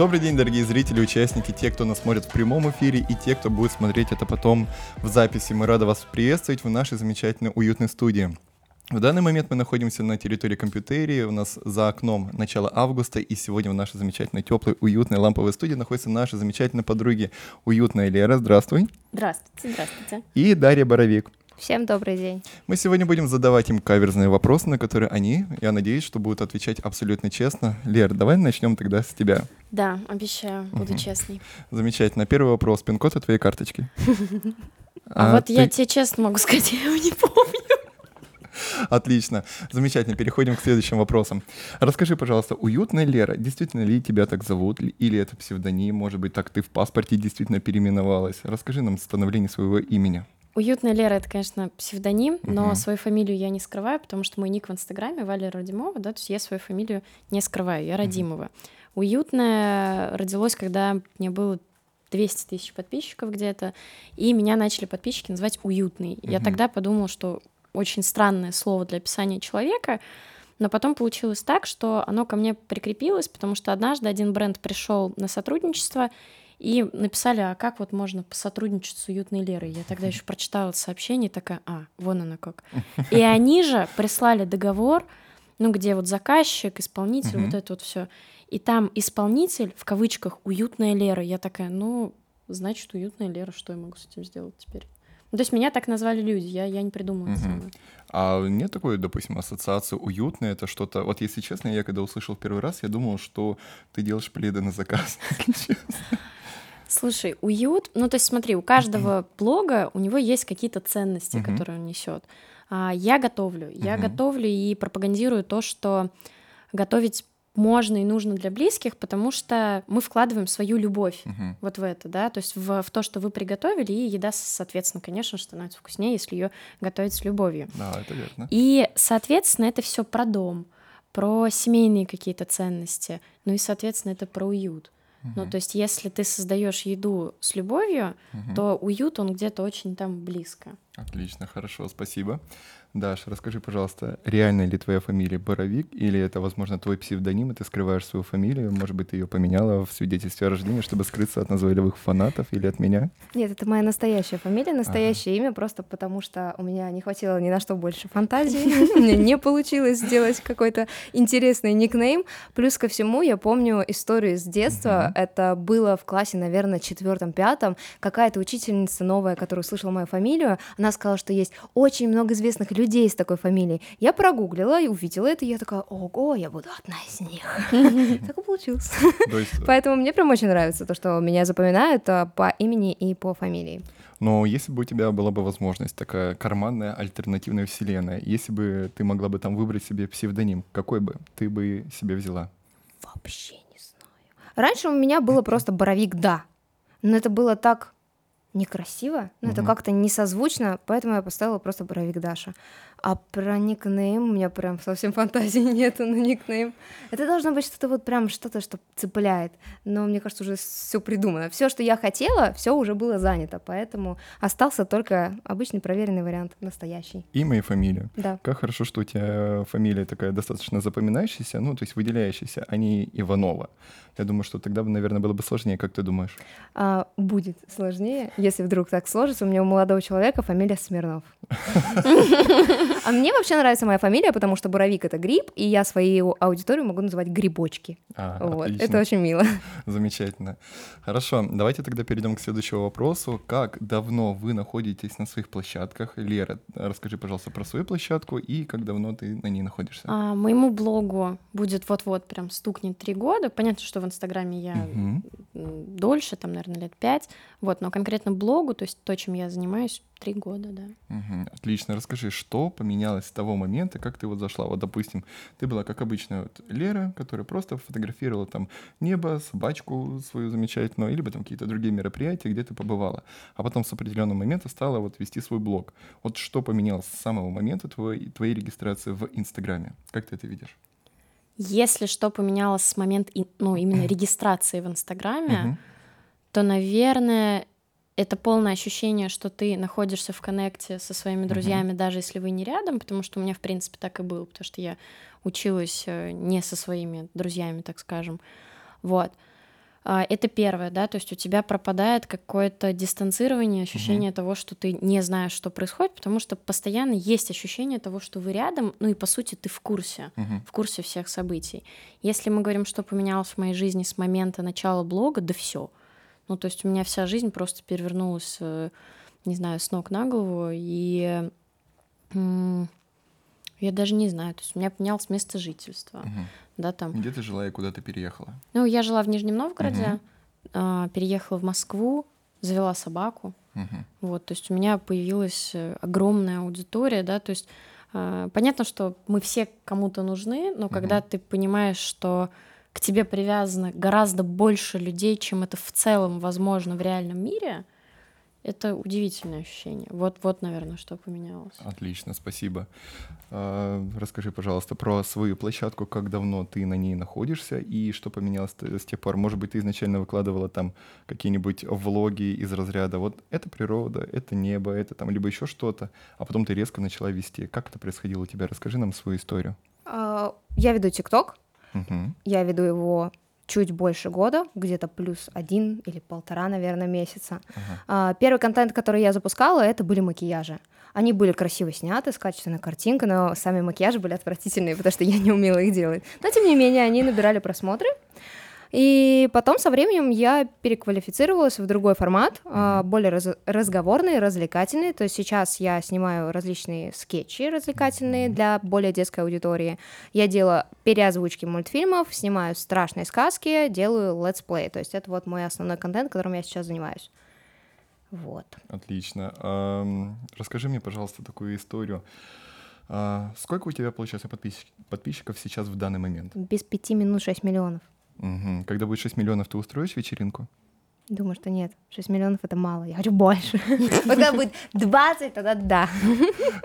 Добрый день, дорогие зрители, участники, те, кто нас смотрит в прямом эфире и те, кто будет смотреть это потом в записи. Мы рады вас приветствовать в нашей замечательной уютной студии. В данный момент мы находимся на территории компьютерии, у нас за окном начало августа, и сегодня в нашей замечательной, теплой, уютной ламповой студии находятся наши замечательные подруги Уютная Лера, здравствуй. Здравствуйте, здравствуйте. И Дарья Боровик. Всем добрый день. Мы сегодня будем задавать им каверзные вопросы, на которые они, я надеюсь, что будут отвечать абсолютно честно. Лер, давай начнем тогда с тебя. Да, обещаю, буду честной. Замечательно. Первый вопрос. Пин-код от твоей карточки. А, вот я тебе честно могу сказать, я его не помню. Отлично. Замечательно. Переходим к следующим вопросам. Расскажи, пожалуйста, уютная Лера, действительно ли тебя так зовут, или это псевдоним, может быть, так ты в паспорте действительно переименовалась? Расскажи нам становление своего имени. Уютная Лера это, конечно, псевдоним, но угу. свою фамилию я не скрываю, потому что мой ник в Инстаграме Валя Радимова, да, то есть я свою фамилию не скрываю, я Радимова. Угу. Уютная родилось, когда мне было 200 тысяч подписчиков где-то, и меня начали подписчики называть уютный. Угу. Я тогда подумала, что очень странное слово для описания человека, но потом получилось так, что оно ко мне прикрепилось, потому что однажды один бренд пришел на сотрудничество, и написали, а как вот можно посотрудничать с уютной Лерой? Я тогда еще прочитала сообщение, такая, а, вон она как. И они же прислали договор, ну, где вот заказчик, исполнитель, вот это вот все. И там исполнитель, в кавычках, уютная Лера. Я такая, ну, значит, уютная Лера, что я могу с этим сделать теперь? Ну, то есть меня так назвали люди, я, я не придумала это самое. А нет такой, допустим, ассоциации уютная, это что-то... Вот если честно, я когда услышал первый раз, я думал, что ты делаешь пледы на заказ. Слушай, уют, ну то есть смотри, у каждого блога у него есть какие-то ценности, uh-huh. которые он несет. А, я готовлю, я готовлю и пропагандирую то, что готовить можно и нужно для близких, потому что мы вкладываем свою любовь uh-huh. вот в это, да, то есть в, в то, что вы приготовили, и еда, соответственно, конечно, становится вкуснее, если ее готовить с любовью. Да, это верно. И, соответственно, это все про дом, про семейные какие-то ценности, ну и, соответственно, это про уют. Угу. Ну, то есть, если ты создаешь еду с любовью, угу. то уют он где-то очень там близко. Отлично, хорошо, спасибо. Даш, расскажи, пожалуйста, реальная ли твоя фамилия Боровик, или это, возможно, твой псевдоним, и ты скрываешь свою фамилию? Может быть, ты ее поменяла в свидетельстве о рождении, чтобы скрыться от назойливых фанатов или от меня? Нет, это моя настоящая фамилия, настоящее ага. имя, просто потому что у меня не хватило ни на что больше фантазии, мне не получилось сделать какой-то интересный никнейм. Плюс ко всему, я помню историю с детства, это было в классе, наверное, четвертом-пятом, какая-то учительница новая, которая услышала мою фамилию, она сказала, что есть очень много известных людей с такой фамилией. Я прогуглила и увидела это, и я такая, ого, я буду одна из них. Так и получилось. Поэтому мне прям очень нравится то, что меня запоминают а, по имени и по фамилии. Но если бы у тебя была бы возможность, такая карманная альтернативная вселенная, если бы ты могла бы там выбрать себе псевдоним, какой бы ты бы себе взяла? Вообще не знаю. Раньше у меня было просто Боровик Да. Но это было так некрасиво, ну, угу. это как-то несозвучно, поэтому я поставила просто Боровик Даша. А про никнейм у меня прям совсем фантазии нету на никнейм. Это должно быть что-то вот прям что-то, что цепляет. Но мне кажется, уже все придумано. Все, что я хотела, все уже было занято, поэтому остался только обычный проверенный вариант, настоящий. Имя и фамилия. Да. Как хорошо, что у тебя фамилия такая достаточно запоминающаяся, ну, то есть выделяющаяся, а не Иванова. Я думаю, что тогда, наверное, было бы сложнее, как ты думаешь? А, будет сложнее, если вдруг так сложится. У меня у молодого человека фамилия Смирнов. А мне вообще нравится моя фамилия, потому что буровик — это гриб, и я свою аудиторию могу называть грибочки. А, вот. Это очень мило. Замечательно. Хорошо, давайте тогда перейдем к следующему вопросу. Как давно вы находитесь на своих площадках? Лера, расскажи, пожалуйста, про свою площадку и как давно ты на ней находишься? А, моему блогу будет вот-вот прям стукнет три года. Понятно, что в Инстаграме я угу. дольше, там, наверное, лет пять. Вот, но конкретно блогу, то есть то, чем я занимаюсь, три года, да. Угу. Отлично. Расскажи, что поменялось с того момента, как ты вот зашла? Вот, допустим, ты была как обычная вот Лера, которая просто фотографировала там небо, собачку свою замечательную, или там какие-то другие мероприятия, где ты побывала. А потом с определенного момента стала вот вести свой блог. Вот что поменялось с самого момента твоей, твоей регистрации в Инстаграме? Как ты это видишь? Если что поменялось с момента, ну, именно регистрации в Инстаграме, то, наверное, это полное ощущение, что ты находишься в коннекте со своими друзьями, mm-hmm. даже если вы не рядом, потому что у меня, в принципе, так и было, потому что я училась э, не со своими друзьями, так скажем. Вот. А, это первое, да, то есть у тебя пропадает какое-то дистанцирование, ощущение Мгм. того, что ты не знаешь, что происходит, потому что постоянно есть ощущение того, что вы рядом, ну и по сути ты в курсе, Мгм. в курсе всех событий. Если мы говорим, что поменялось в моей жизни с момента начала блога, да все. Ну то есть у меня вся жизнь просто перевернулась, э, не знаю, с ног на голову, и я даже не знаю, то есть у меня поменялось место жительства, Мгм. да, там. Где ты жила и куда ты переехала? Ну, я жила в Нижнем Новгороде, а, переехала в Москву, завела собаку. Мгм. Вот, то есть у меня появилась э, огромная аудитория, да, то есть а, понятно, что мы все кому-то нужны, но когда Мгм. ты понимаешь, что к тебе привязано гораздо больше людей, чем это в целом возможно в реальном мире, это удивительное ощущение. Вот, вот, наверное, что поменялось. Отлично, спасибо. А, Расскажи, пожалуйста, про свою площадку, как давно ты на ней находишься и что поменялось с тех пор. Может быть, ты изначально выкладывала там какие-нибудь влоги из разряда вот это природа, это небо, это там либо еще что-то, а потом ты резко начала вести. Как это происходило у тебя? Расскажи нам свою историю. А, Я веду ТикТок, Мгм. я веду его чуть больше года, где-то плюс один или полтора, наверное, месяца. Ага. А, Первый контент, который я запускала, это были макияжи. Они были красиво сняты, с качественной картинкой, но сами макияжи были отвратительные, потому что я не умела их делать. Но, тем не менее, они набирали просмотры. И потом со временем я переквалифицировалась в другой формат, а, более раз- разговорный, развлекательный. То есть сейчас я снимаю различные скетчи развлекательные для более детской аудитории. Я делаю переозвучки мультфильмов, снимаю страшные сказки, делаю let's play. То есть это вот мой основной контент, которым я сейчас занимаюсь. Вот. Отлично. Расскажи мне, пожалуйста, такую историю. А, Сколько у тебя, получается, подписчик- подписчиков сейчас в данный момент? Без пяти минут 6 миллионов. Мгм. Когда будет 6 миллионов, ты устроишь вечеринку? Думаю, что нет. 6 миллионов это мало. Я хочу больше. Вот когда будет 20, тогда да.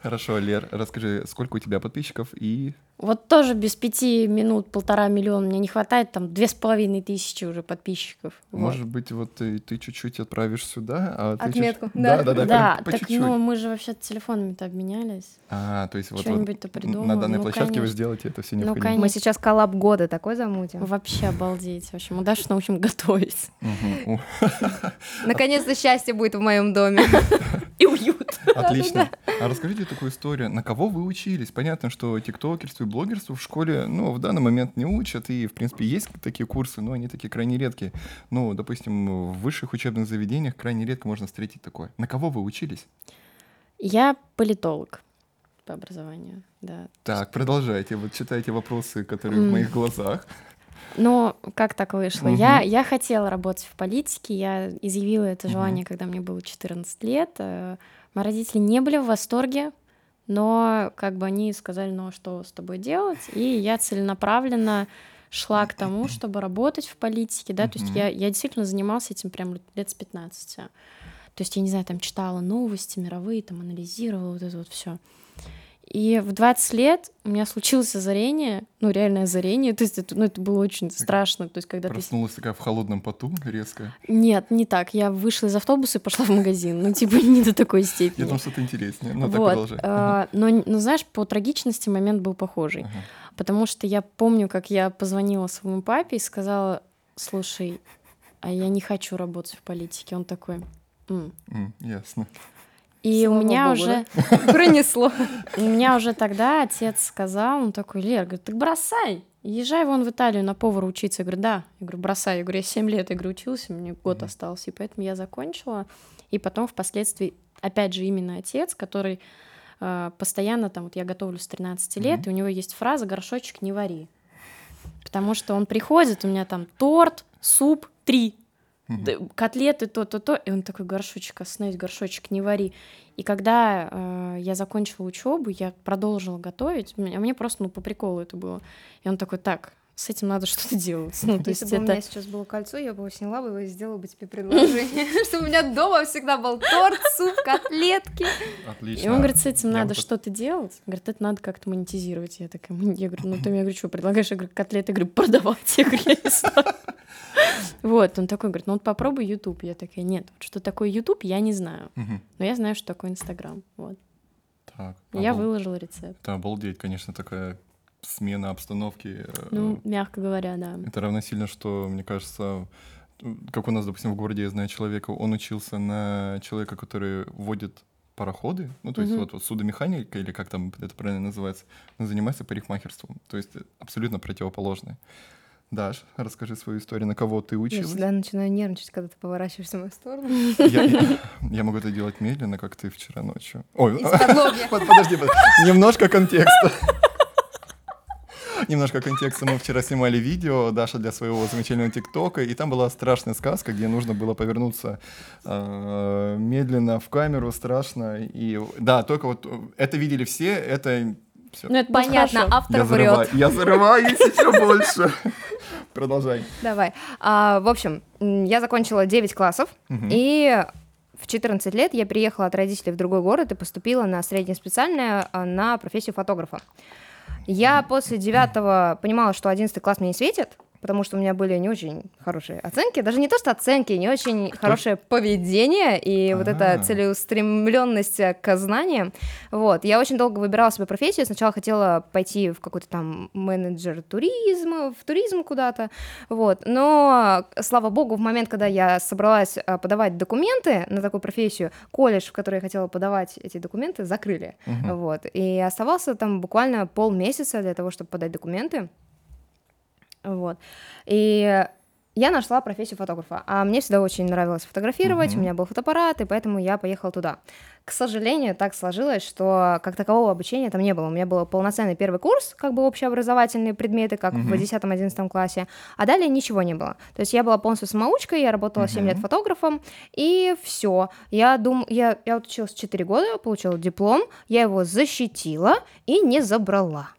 Хорошо, Лер, расскажи, сколько у тебя подписчиков и... Вот тоже без пяти минут полтора миллиона мне не хватает, там две с половиной тысячи уже подписчиков. Вот. Может быть, вот ты, ты чуть-чуть отправишь сюда, а ты чуть- Отметку, Да, да. да, да, Да, прям по так чуть-чуть. ну мы же вообще телефонами-то обменялись. А, то есть вот, вот Что-нибудь-то н- придумаем. на данной Ну, площадке вы конечно. сделаете это все Ну, необходимо. конечно. Мы сейчас коллаб года такой замутим. Вообще обалдеть. В общем, мы Дашу научим готовить. Наконец-то счастье будет в моем доме. И уют. Отлично. А расскажите такую историю. На кого вы учились? Понятно, что тиктокерству и блогерству в школе, ну, в данный момент не учат, и, в принципе, есть такие курсы, но они такие крайне редкие. Ну, допустим, в высших учебных заведениях крайне редко можно встретить такое. На кого вы учились? Я политолог по образованию, да. Так, продолжайте. Вот читайте вопросы, которые в М. моих глазах. Но как так вышло? Мгм. Я, я хотела работать в политике, я изъявила это желание, когда мне было 14 лет. Э, Мои родители не были в восторге, но как бы они сказали, ну а что с тобой делать? И я целенаправленно шла к тому, чтобы работать в политике, да, то есть я, я действительно занималась этим прям лет с 15. То есть я, не знаю, там читала новости мировые, там анализировала вот это вот все. И в 20 лет у меня случилось озарение, ну, реальное озарение, то есть это, ну, это было очень страшно, то есть когда ты... Проснулась такая в холодном поту резко. Нет, не так, я вышла из автобуса и пошла в магазин, ну, типа, не до такой Я степени. думал, что-то интереснее. Ну, так вот, продолжай. а, но, ну, знаешь, по трагичности момент был похожий, Ага. потому что я помню, как я позвонила своему папе и сказала, слушай, а я не хочу работать в политике. Он такой, Ясно. И у Слава меня богу, уже, Пронесло. у меня уже тогда отец сказал, он такой, Лер, говорит, так бросай, езжай вон в Италию на повара учиться. Я говорю, да. Я говорю, бросай. Я говорю, я 7 лет, я говорю, учился, мне год Мгм. остался. И поэтому я закончила. И потом впоследствии, опять же, именно отец, который э, постоянно там, вот я готовлю с 13 лет, Мгм. и у него есть фраза «горшочек не вари». Потому что он приходит, у меня там торт, суп, три, Д- котлеты, то-то-то, и он такой горшочек, остановись, горшочек, не вари. И когда э, я закончила учебу, я продолжила готовить, а мне просто ну по приколу это было. И он такой, так, с этим надо что-то делать. Ну, то есть Если бы у это... меня сейчас было кольцо, я бы его сняла бы его и сделала бы тебе предложение. Чтобы у меня дома всегда был торт, суп, котлетки. Отлично. И он говорит, с этим надо что-то делать. Говорит, это надо как-то монетизировать. Я такая, я говорю, ну ты мне, говорю, что предлагаешь? Я говорю, котлеты, я говорю, продавать. Я говорю, я не знаю. Вот, он такой говорит, ну вот попробуй YouTube. Я такая, нет, вот что такое YouTube, я не знаю. Но я знаю, что такое Инстаграм. Вот. Так. Я обал- выложила рецепт. Это обалдеть, конечно, такая смена обстановки. э, Ну, мягко говоря, да. Это равносильно, что, мне кажется, как у нас, допустим, в городе, я знаю человека, он учился на человека, который водит пароходы, ну, то есть Мгм. вот, вот судомеханика, или как там это правильно называется, он занимается парикмахерством, то есть абсолютно противоположное. Даш, расскажи свою историю, на кого ты Я училась? всегда начинаю нервничать, когда ты поворачиваешься в мою сторону. Я, я- я могу это делать медленно, как ты вчера ночью. Ой, под- подожди, под- немножко контекста. Немножко контекста. Мы вчера снимали видео, Даша, для своего замечательного ТикТока, и там была страшная сказка, где нужно было повернуться э, медленно в камеру, страшно. И да, только вот э, это видели все, это все. Ну, это Понятно, хорошо. автор Я врет. зарываю, я зарываюсь еще больше. Продолжай. Давай. А, в общем, я закончила 9 классов, Мгм. и в 14 лет я приехала от родителей в другой город и поступила на среднеспециальное а, на профессию фотографа. Я после девятого понимала, что 11 класс мне не светит, потому что у меня были не очень хорошие оценки. Даже не то, что оценки, не очень хорошее поведение и вот эта А. целеустремленность э, к знаниям. Вот. Я очень долго выбирала себе профессию. Сначала хотела пойти в какой-то там менеджер туризма, в туризм куда-то. Вот. Но, слава богу, в момент, когда я собралась э, подавать документы на такую профессию, колледж, в который я хотела подавать эти документы, закрыли. Мгм. Вот. И оставался там буквально полмесяца для того, чтобы подать документы. Вот. И я нашла профессию фотографа. А мне всегда очень нравилось фотографировать, Мгм. у меня был фотоаппарат, и поэтому я поехала туда. К сожалению, так сложилось, что как такового обучения там не было. У меня был полноценный первый курс, как бы общеобразовательные предметы, как Мгм. в 10-11 классе, а далее ничего не было. То есть я была полностью самоучкой, я работала 7 лет фотографом, и все. Я дум... я, я училась 4 года, получила диплом, я его защитила и не забрала.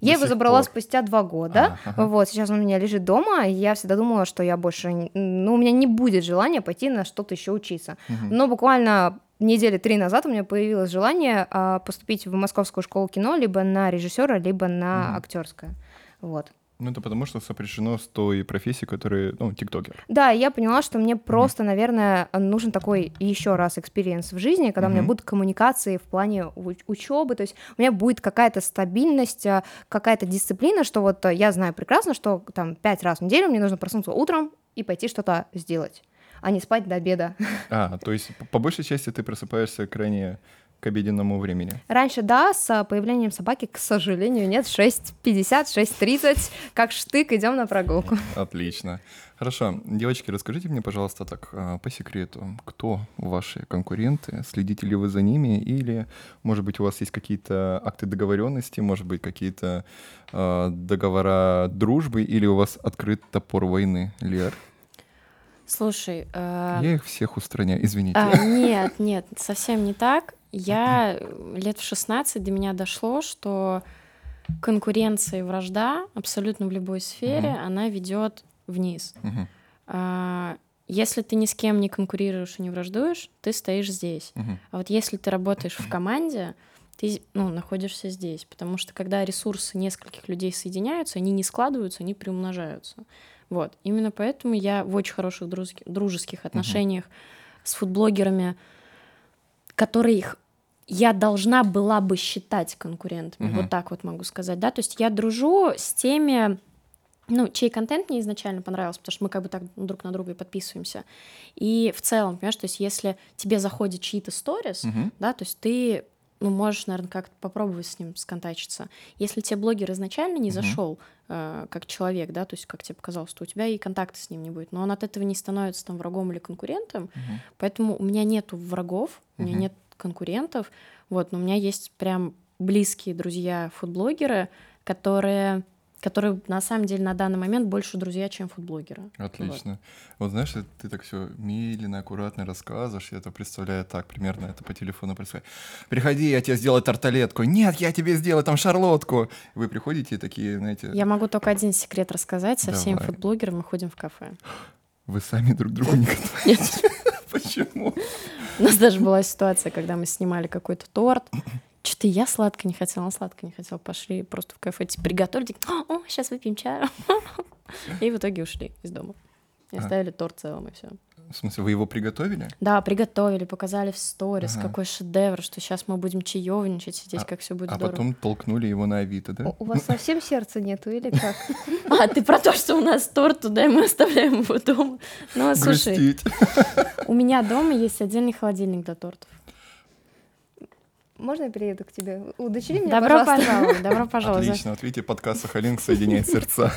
Я его забрала пор. спустя два года. А, ага. Вот, сейчас он у меня лежит дома, я всегда думала, что я больше, ну, у меня не будет желания пойти на что-то еще учиться. Мгм. Но буквально недели три назад у меня появилось желание а, поступить в Московскую школу кино либо на режиссера, либо на Мгм. актерское. Вот. Ну, это потому, что сопряжено с той профессией, которая, ну, тиктокер. Да, я поняла, что мне просто, наверное, нужен такой еще раз experience в жизни, когда у меня будут коммуникации в плане учебы, то есть у меня будет какая-то стабильность, а, какая-то дисциплина, что вот а, я знаю прекрасно, что там пять раз в неделю мне нужно проснуться утром и пойти что-то сделать, а не спать до обеда. А, то есть по большей части ты просыпаешься крайне к обеденному времени. Раньше, да, с а, появлением собаки, к сожалению, нет, 6.50, 6.30, как штык, идем на прогулку. Отлично. Хорошо. Девочки, расскажите мне, пожалуйста, так а, по секрету, кто ваши конкуренты? Следите ли вы за ними? Или, может быть, у вас есть какие-то акты договоренности, может быть, какие-то а, договора дружбы, или у вас открыт топор войны, Лер? Слушай, э, Я их всех устраняю, извините. а, нет, нет, совсем не так. Я э, лет в 16 до меня дошло, что конкуренция и вражда абсолютно в любой сфере, Мгм. она ведет вниз. А, Если ты ни с кем не конкурируешь и не враждуешь, ты стоишь здесь. мгм. А вот если ты работаешь в команде, ты ну, находишься здесь. Потому что когда ресурсы нескольких людей соединяются, они не складываются, они приумножаются. Вот. Именно поэтому я в очень хороших друзки- дружеских отношениях с фудблогерами, которых я должна была бы считать конкурентами. Мгм. Вот так вот могу сказать. Да? То есть я дружу с теми ну, чей контент мне изначально понравился, потому что мы как бы так друг на друга и подписываемся. И в целом, понимаешь, то есть если тебе заходит чьи-то сторис, Мгм. да, то есть ты ну, можешь, наверное, как-то попробовать с ним сконтачиться. Если тебе блогер изначально не зашел э, как человек, да, то есть как тебе показалось, то у тебя и контакта с ним не будет, но он от этого не становится там врагом или конкурентом, Мгм. поэтому у меня нету врагов, у меня нет конкурентов, вот, но у меня есть прям близкие друзья фудблогеры, которые которые на самом деле на данный момент больше друзья, чем фудблогеры. Отлично. Вот знаешь, ты- так все медленно, аккуратно рассказываешь, я это представляю так, примерно это по телефону представляю. Приходи, я тебе сделаю тарталетку. Нет, я тебе сделаю там шарлотку. Вы приходите и такие, знаете, Я могу только один секрет рассказать. Со всеми Давай. фудблогерами мы ходим в кафе. вы сами друг другу не готовите. Нет. Почему? У нас даже была ситуация, когда мы снимали какой-то торт. Что-то я сладко не хотела, он сладко не хотел. Пошли просто в кафе, типа, приготовили. О, сейчас выпьем чаю. И в итоге ушли из дома. И А. оставили торт целым, и все. В смысле, вы его приготовили? Да, приготовили, показали в сторис, Ага. какой шедевр, что сейчас мы будем чаевничать, сидеть, А- как все будет А здорово. потом толкнули его на Авито, да? У вас совсем сердца нету или как? А, ты про то, что у нас торт туда, и мы оставляем его дома. Ну, слушай, Грустить. у меня дома есть отдельный холодильник для тортов. Можно я перееду к тебе? Удочери меня, Добро пожалуйста. пожаловать, добро пожаловать. Отлично, вот видите, подкаст Сахалин соединяет сердца.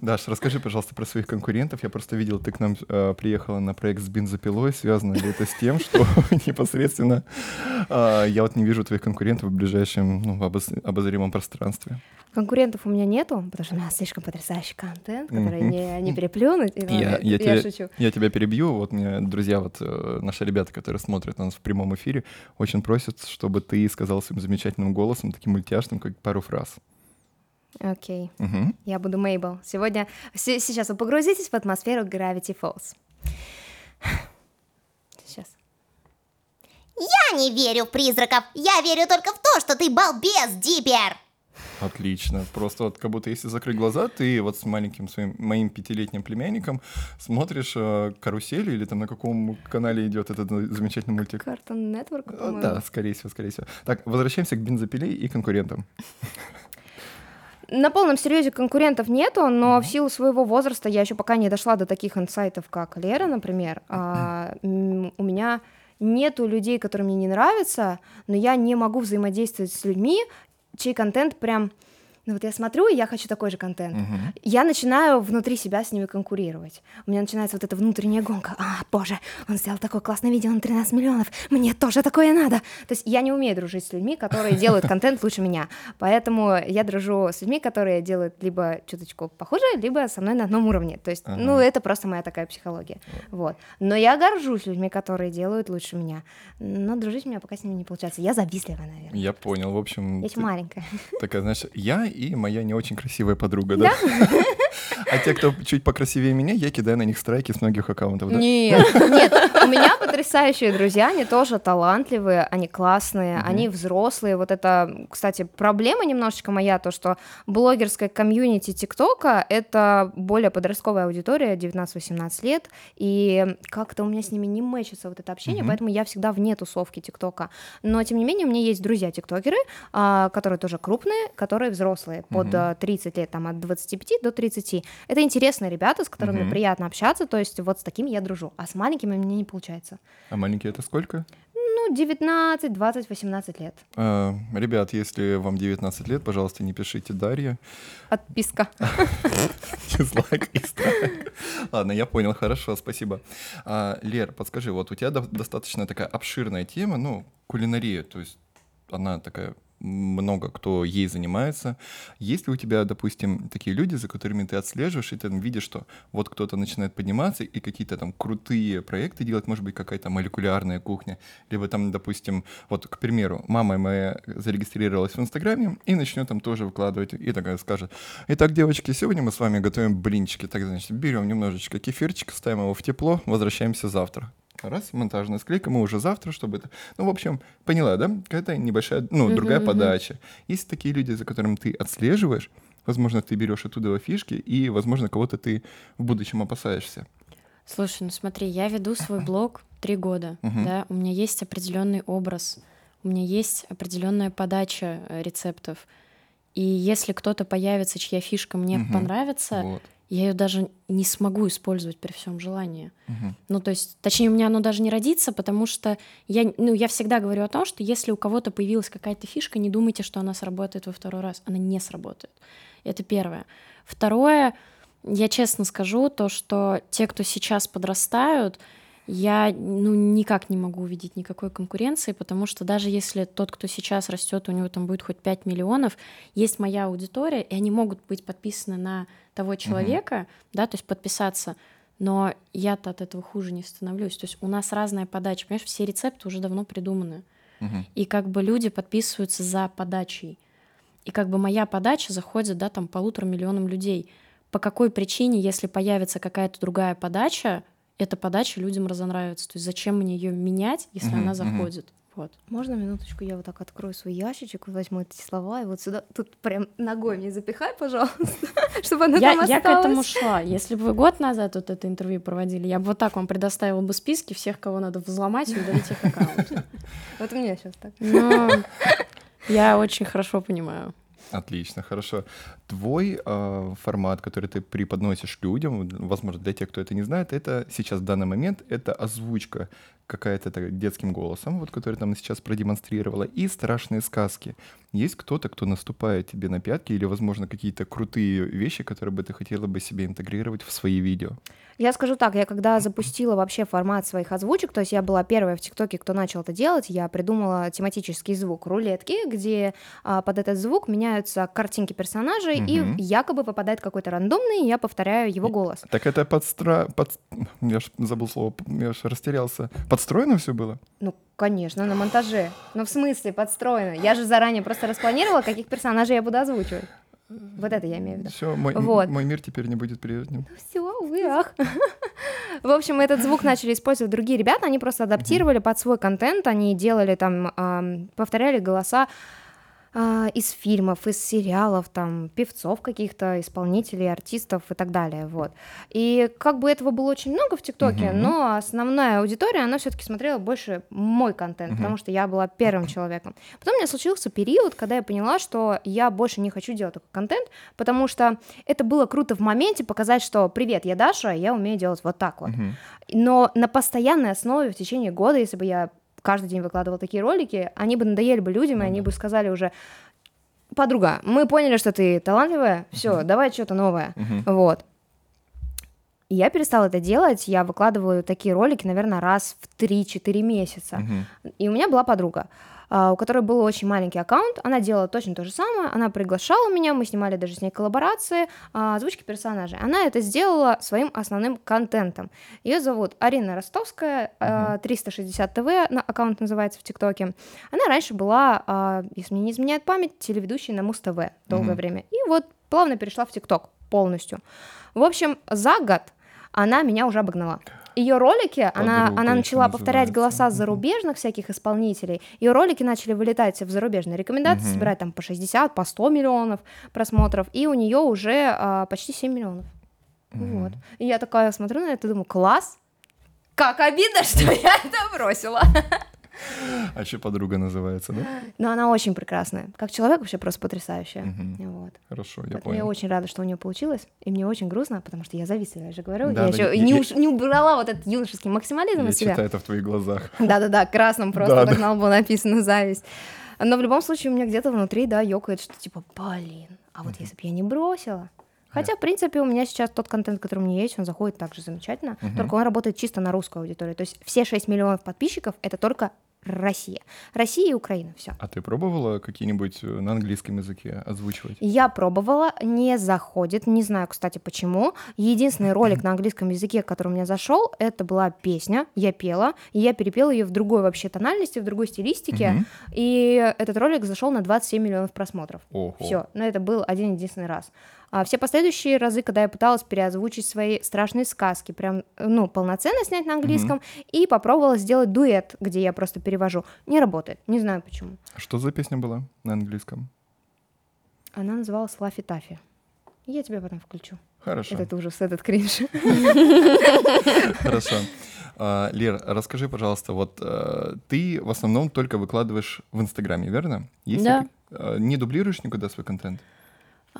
Даш, расскажи, пожалуйста, про своих конкурентов. Я просто видел, ты к нам э, приехала на проект с бензопилой. Связано ли это с тем, что непосредственно э, я вот не вижу твоих конкурентов в ближайшем ну, обоз- обозримом пространстве? Конкурентов у меня нету, потому что у нас слишком потрясающий контент, который не, не переплюнуть. И, ну, Я- я я тебе- шучу. Я тебя перебью. Вот мне друзья, вот э, наши ребята, которые смотрят нас в прямом эфире, очень просят, чтобы ты сказал своим замечательным голосом, таким мультяшным, как пару фраз. Окей, Мгм. я буду Мейбл. Сегодня, се- сейчас вы погрузитесь в атмосферу Gravity Falls. Сейчас. Я не верю в призраков. Я верю только в то, что ты балбес, Диппер. Отлично. Просто вот как будто если закрыть глаза, ты вот с маленьким своим моим пятилетним племянником смотришь э, карусель или там на каком канале идет этот замечательный мультик. Cartoon Network, Э, по-моему. Да, скорее всего, скорее всего. Так, возвращаемся к бензопиле и конкурентам. На полном серьезе конкурентов нету, но в силу своего возраста я еще пока не дошла до таких инсайтов, как Лера, например. А, у меня нету людей, которые мне не нравятся, но я не могу взаимодействовать с людьми, чей контент прям... Ну вот я смотрю, и я хочу такой же контент. Мгм. Я начинаю внутри себя с ними конкурировать. У меня начинается вот эта внутренняя гонка. А, боже, он сделал такое классное видео на 13 миллионов, мне тоже такое надо. То есть я не умею дружить с людьми, которые делают контент лучше меня. Поэтому я дружу с людьми, которые делают либо чуточку похуже, либо со мной на одном уровне. То есть, Ага. ну, это просто моя такая психология. Вот. Но я горжусь людьми, которые делают лучше меня. Но дружить у меня пока с ними не получается. Я завистливая, наверное. Я понял. В общем, Я ты маленькая. такая, знаешь, я и моя не очень красивая подруга, да? А те, кто чуть покрасивее меня, я кидаю на них страйки с многих аккаунтов, да? Нет, нет, меня потрясающие друзья, они тоже талантливые, они классные, они взрослые. Вот это, кстати, проблема немножечко моя, то, что блогерская комьюнити ТикТока — это более подростковая аудитория, 19-18 лет, и как-то у меня с ними не мэчится вот это общение, поэтому я всегда вне тусовки ТикТока. Но, тем не менее, у меня есть друзья-тиктокеры, а, которые тоже крупные, которые взрослые, под Мгм. а, 30 лет, там, от 25 до 30. Это интересные ребята, с которыми приятно общаться, то есть вот с такими я дружу, а с маленькими мне не получается. А маленькие это сколько? Ну, 19, 20, 18 лет. А, Ребят, если вам 19 лет, пожалуйста, не пишите Дарья. Отписка. Дизлайк и страйк. Ладно, я понял, хорошо, спасибо. А, Лер, подскажи, вот у тебя до- достаточно такая обширная тема, ну, кулинария, то есть она такая много кто ей занимается. Есть ли у тебя, допустим, такие люди, за которыми ты отслеживаешь, и ты там видишь, что вот кто-то начинает подниматься и какие-то там крутые проекты делать, может быть, какая-то молекулярная кухня, либо там, допустим, вот, к примеру, мама моя зарегистрировалась в Инстаграме и начнет там тоже выкладывать, и такая скажет, итак, девочки, сегодня мы с вами готовим блинчики, так, значит, берем немножечко кефирчика, ставим его в тепло, возвращаемся завтра. Раз, монтажная склейка, мы уже завтра, чтобы это... Ну, в общем, поняла, да? Какая-то небольшая, ну, Мгм, другая мгм. подача. Есть такие люди, за которыми ты отслеживаешь, возможно, ты берешь оттуда фишки, и, возможно, кого-то ты в будущем опасаешься. Слушай, ну смотри, я веду свой блог три года, Мгм. да, у меня есть определенный образ, у меня есть определенная подача э, рецептов. И если кто-то появится, чья фишка мне Мгм. понравится, Вот. я ее даже не смогу использовать при всем желании. Мгм. Ну, то есть, точнее, у меня оно даже не родится, потому что я, ну, я всегда говорю о том, что если у кого-то появилась какая-то фишка, не думайте, что она сработает во второй раз. Она не сработает. Это первое. Второе, я честно скажу, то, что те, кто сейчас подрастают, я ну, никак не могу увидеть никакой конкуренции, потому что даже если тот, кто сейчас растет, у него там будет хоть 5 миллионов, есть моя аудитория, и они могут быть подписаны на того человека, да, то есть подписаться, но я-то от этого хуже не становлюсь. То есть у нас разная подача, понимаешь, все рецепты уже давно придуманы. Мгм. И как бы люди подписываются за подачей. И как бы моя подача заходит, да, там полутора миллионам людей. По какой причине, если появится какая-то другая подача, эта подача людям разонравится? То есть зачем мне ее менять, если Мгм, она заходит? Вот. Можно минуточку, я вот так открою свой ящичек, возьму эти слова, и вот сюда, тут прям ногой мне запихай, пожалуйста, чтобы она Я, там я к этому осталась. шла. Если бы вы год назад вот это интервью проводили, я бы вот так вам предоставила бы списки всех, кого надо взломать и удалить их аккаунт. Вот у меня сейчас так. Но я очень хорошо понимаю. Отлично, хорошо. Твой э, формат, который ты преподносишь людям, возможно, для тех, кто это не знает, это сейчас в данный момент это озвучка какая-то детским голосом, вот который там сейчас продемонстрировала, и страшные сказки. Есть кто-то, кто наступает тебе на пятки, или, возможно, какие-то крутые вещи, которые бы ты хотела бы себе интегрировать в свои видео? Я скажу так, я когда запустила вообще формат своих озвучек, то есть я была первая в ТикТоке, кто начал это делать, я придумала тематический звук рулетки, где а, под этот звук меняются картинки персонажей, Мгм. и якобы попадает какой-то рандомный, и я повторяю его голос. Так это подстра... Под... Я ж забыл слово, я ж растерялся. Подстроено все было? Ну, конечно, на монтаже. Ну, в смысле, подстроено. Я же заранее просто распланировала, каких персонажей я буду озвучивать. Вот это я имею в виду. Все, мой, Вот. мой мир теперь не будет прежним. Все, увы, ах. В общем, этот звук начали использовать другие ребята, они просто адаптировали под свой контент, они делали там, ам, повторяли голоса а, из фильмов, из сериалов, там, певцов каких-то, исполнителей, артистов и так далее, вот. И как бы этого было очень много в ТикТоке, Мгм. но основная аудитория, она все таки смотрела больше мой контент, Мгм. потому что я была первым человеком. Потом у меня случился период, когда я поняла, что я больше не хочу делать такой контент, потому что это было круто в моменте показать, что «Привет, я Даша, я умею делать вот так вот». Мгм. Но на постоянной основе в течение года, если бы я каждый день выкладывала такие ролики, они бы надоели бы людям, и они бы сказали уже, подруга, мы поняли, что ты талантливая, все, давай что-то новое. Вот. И я перестала это делать, я выкладываю такие ролики, наверное, раз в 3-4 месяца. И у меня была подруга, у которой был очень маленький аккаунт, она делала точно то же самое, она приглашала меня, мы снимали даже с ней коллаборации, а, озвучки персонажей. Она это сделала своим основным контентом. Ее зовут Арина Ростовская, а, 360 ТВ, на- аккаунт называется в ТикТоке. Она раньше была, а, если мне не изменяет память, телеведущей на Муз-ТВ долгое Мгм. время. И вот плавно перешла в ТикТок полностью. В общем, за год она меня уже обогнала. Ее ролики, она, Подруга она ещё начала повторять голоса зарубежных всяких исполнителей. Ее ролики начали вылетать в зарубежные рекомендации, Мгм. собирать там по 60, по 100 миллионов просмотров, и у нее уже а, почти 7 миллионов. Мгм. Вот. И я такая смотрю на это и думаю, класс, как обидно, что я это бросила. А еще подруга называется, да? Но она очень прекрасная. Как человек вообще просто потрясающая. Мгм. Вот. Хорошо, я я понял. очень рада, что у нее получилось. И мне очень грустно, потому что я зависела, я же говорю. Да, я да, еще я- не, я- уж- не убрала вот этот юношеский максимализм Я из себя. читаю это в твоих глазах. Да-да-да, красным просто Да, так да. на лбу написано зависть. Но в любом случае у меня где-то внутри, да, ёкает, что типа, блин, а вот если бы я не бросила. Хотя, в принципе, у меня сейчас тот контент, который у меня есть, он заходит также замечательно, Мгм. только он работает чисто на русскую аудиторию. То есть все 6 миллионов подписчиков — это только Россия. Россия и Украина, все. А ты пробовала какие-нибудь э, на английском языке озвучивать? Я пробовала, не заходит, не знаю, кстати, почему. Единственный ролик на английском языке, который у меня зашел, это была песня, я пела, и я перепела ее в другой вообще тональности, в другой стилистике, и этот ролик зашел на 27 миллионов просмотров. Все, но это был один единственный раз. А все последующие разы, когда я пыталась переозвучить свои страшные сказки, прям, ну, полноценно снять на английском, и попробовала сделать дуэт, где я просто перевожу, не работает, не знаю почему. А Что за песня была на английском? Она называлась Лафи Тафи. Я тебе потом включу. Хорошо. Этот ужас, этот кринж. Хорошо. А, Лер, расскажи, пожалуйста, вот э, ты в основном только выкладываешь в Инстаграме, верно? Есть Да. э, Не дублируешь никуда свой контент?